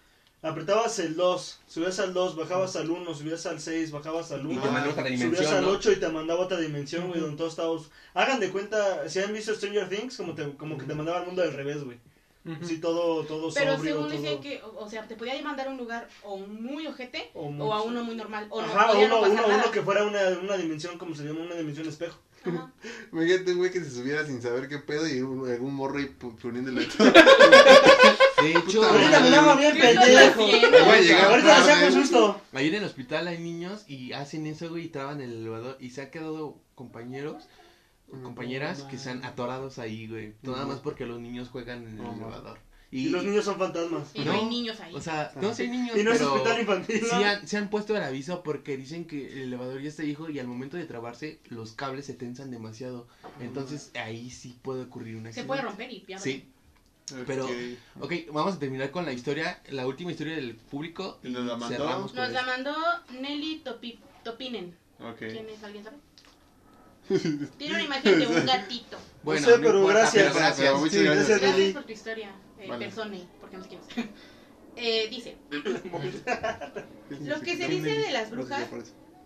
apretabas el 2, subías al 2, bajabas al 1, subías al 6, bajabas al 1. Y te mandó otra Subías al ¿no? 8 y te mandaba a otra dimensión, güey, donde todos estábamos... Hagan de cuenta, si han visto Stranger Things, como, te, como que te mandaba al mundo al revés, güey. Sí, todo, todo Pero sobrio, según todo... decían que, o, o sea, te podía mandar a un lugar o muy ojete O o, a uno muy normal. O no, Ajá, podía uno, no pasar uno, nada. uno que fuera una, una dimensión, como se llama, una dimensión espejo. Imagínate un güey que se subiera sin saber qué pedo y un- algún morro y poniéndole De hecho, Ahorita me daba bien ¿Qué estás pendejo. Ahorita saco un susto. ahí en el hospital hay niños y hacen eso, güey, y traban el elevador. Y se han quedado compañeros compañeras que se han atorados ahí, güey. Nada más porque los niños juegan en el elevador. Y los niños son fantasmas. Y no, No, hay niños ahí. O sea, no sé, niños, Y no es hospital infantil, ¿no? sí han, se han puesto el aviso porque dicen que el elevador ya está viejo y al momento de trabarse los cables se tensan demasiado. Entonces ahí sí puede ocurrir una se puede romper y ya. Sí. Pero- Ok. Ok, vamos a terminar con la historia, la última historia del público. ¿Y nos la mandó? Nos la mandó Nelly Topi, Topinen. Ok. ¿Quién es? ¿Alguien sabe? Tiene una imagen de un gatito. Bueno, No sé, pero importa, gracias. pero gracias. Pero muchas Sí, gracias. gracias. Por tu historia, eh, Vale. persone, porque no sé quién es. Eh, dice, Lo que se dice de las brujas-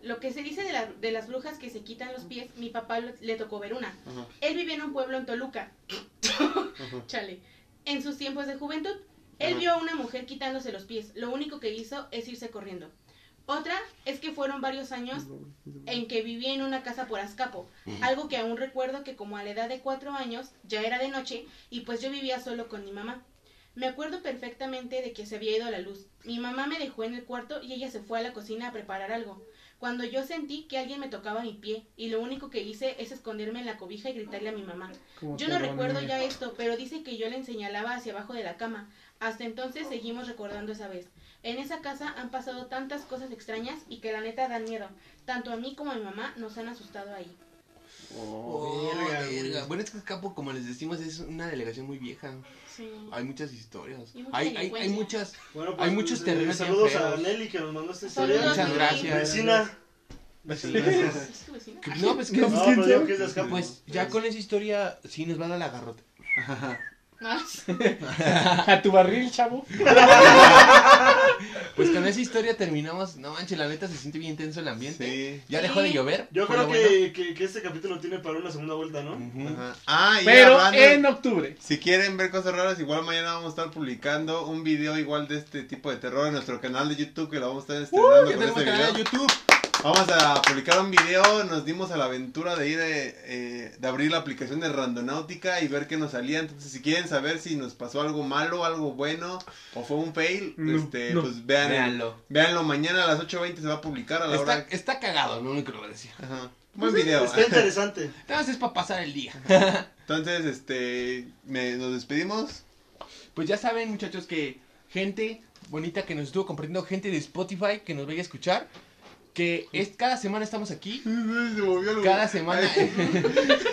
lo que se dice de, la- de las brujas que se quitan los pies, mi papá lo- le tocó ver una. Ajá, Él vivía en un pueblo en Toluca, chale, en sus tiempos de juventud. Él Ajá. vio a una mujer quitándose los pies. Lo único que hizo es irse corriendo. Otra es que fueron varios años en que vivía en una casa por Azcapo. Algo que aún recuerdo que como a la edad de cuatro años ya era de noche y pues yo vivía solo con mi mamá. Me acuerdo perfectamente de que se había ido la luz. Mi mamá me dejó en el cuarto y ella se fue a la cocina a preparar algo. Cuando yo sentí que alguien me tocaba mi pie y lo único que hice es esconderme en la cobija y gritarle a mi mamá. Yo no recuerdo ya esto, pero dice que yo le señalaba hacia abajo de la cama. Hasta entonces seguimos recordando esa vez. En esa casa han pasado tantas cosas extrañas y que la neta dan miedo. Tanto a mí como a mi mamá nos han asustado ahí. Oh, Verga, verga. Bueno, es que Capo, como les decimos, es una delegación muy vieja. Sí. Hay muchas historias. Y mucha Hay, hay, hay delincuencia. muchas. Bueno, Hay muchos terrenos bien Saludos a. Nelly que nos mandó esta historia. Saludos, Muchas gracias. Vecina. ¿Es tu vecina? No, pues que. No, que es de Azcapo. Pues ya con esa historia sí nos va a dar la garrota. A tu barril, chavo. Pues con esa historia terminamos. No manches, la neta se siente bien tenso el ambiente. Sí. Ya dejó de llover. Yo creo que, bueno. que, que este capítulo tiene para una segunda vuelta, ¿no? Ah, y Pero hablando- en octubre. Si quieren ver cosas raras, igual mañana vamos a estar publicando un video igual de este tipo de terror en nuestro canal de YouTube que lo vamos a estar estrenando con tenemos este canal video. de YouTube. Vamos a publicar un video, nos dimos a la aventura de ir eh, eh, de abrir la aplicación de Randonáutica y ver qué nos salía. Entonces, si quieren saber si nos pasó algo malo, algo bueno o fue un fail, No, este, no. pues vean, Véanlo. véanlo mañana a las 8.20 se va a publicar a la Está, hora. está cagado, no lo único que lo voy a decir. Ajá. Buen video. Está interesante. Nada más es para pasar el día. Entonces, este, me- nos despedimos. Pues ya saben, muchachos, que gente bonita que nos estuvo compartiendo, gente de Spotify que nos vaya a escuchar, que es cada semana estamos aquí, Se movió algo. cada semana,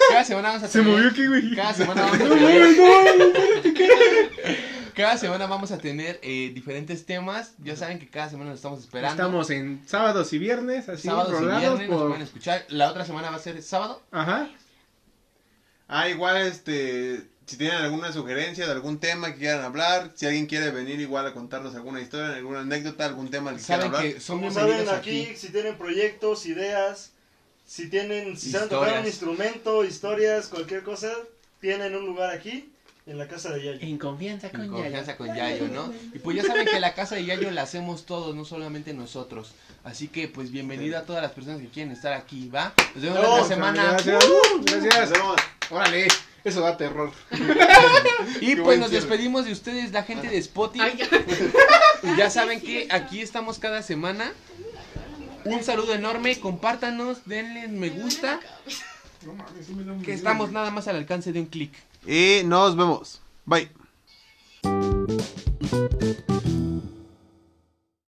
cada semana vamos a Se tener, movió aquí, güey. cada semana vamos a tener, cada semana vamos a tener eh, diferentes temas, ya saben que cada semana nos estamos esperando. Estamos en sábados y viernes, así sábados y viernes nos por... pueden escuchar, la otra semana va a ser sábado. Ajá. Ah, igual, este, si tienen alguna sugerencia de algún tema que quieran hablar, si alguien quiere venir igual a contarnos alguna historia, alguna anécdota, algún tema del que quieran Saben hablar. que bienvenidos saben aquí, aquí. si tienen proyectos, ideas, si tienen, si saben tocar un Historias. instrumento, historias, cualquier cosa, tienen un lugar aquí en la casa de Yayo. En confianza En confianza con Yayo, ¿no? Y pues ya saben que la casa de Yayo la hacemos todos, no solamente nosotros. Así que pues bienvenida a todas las personas que quieren estar aquí, ¿va? Nos vemos la No, otra semana. Gracias. Uh, Nos gracias. vemos. Órale. Eso da terror. Y Qué pues nos cierre. despedimos de ustedes, la gente de Spotify. Ay, ya. Ya saben que aquí estamos cada semana. Un saludo enorme, compártanos, denle me gusta, No mames, sí me da un que estamos nada más al alcance de un clic. Y nos vemos. Bye.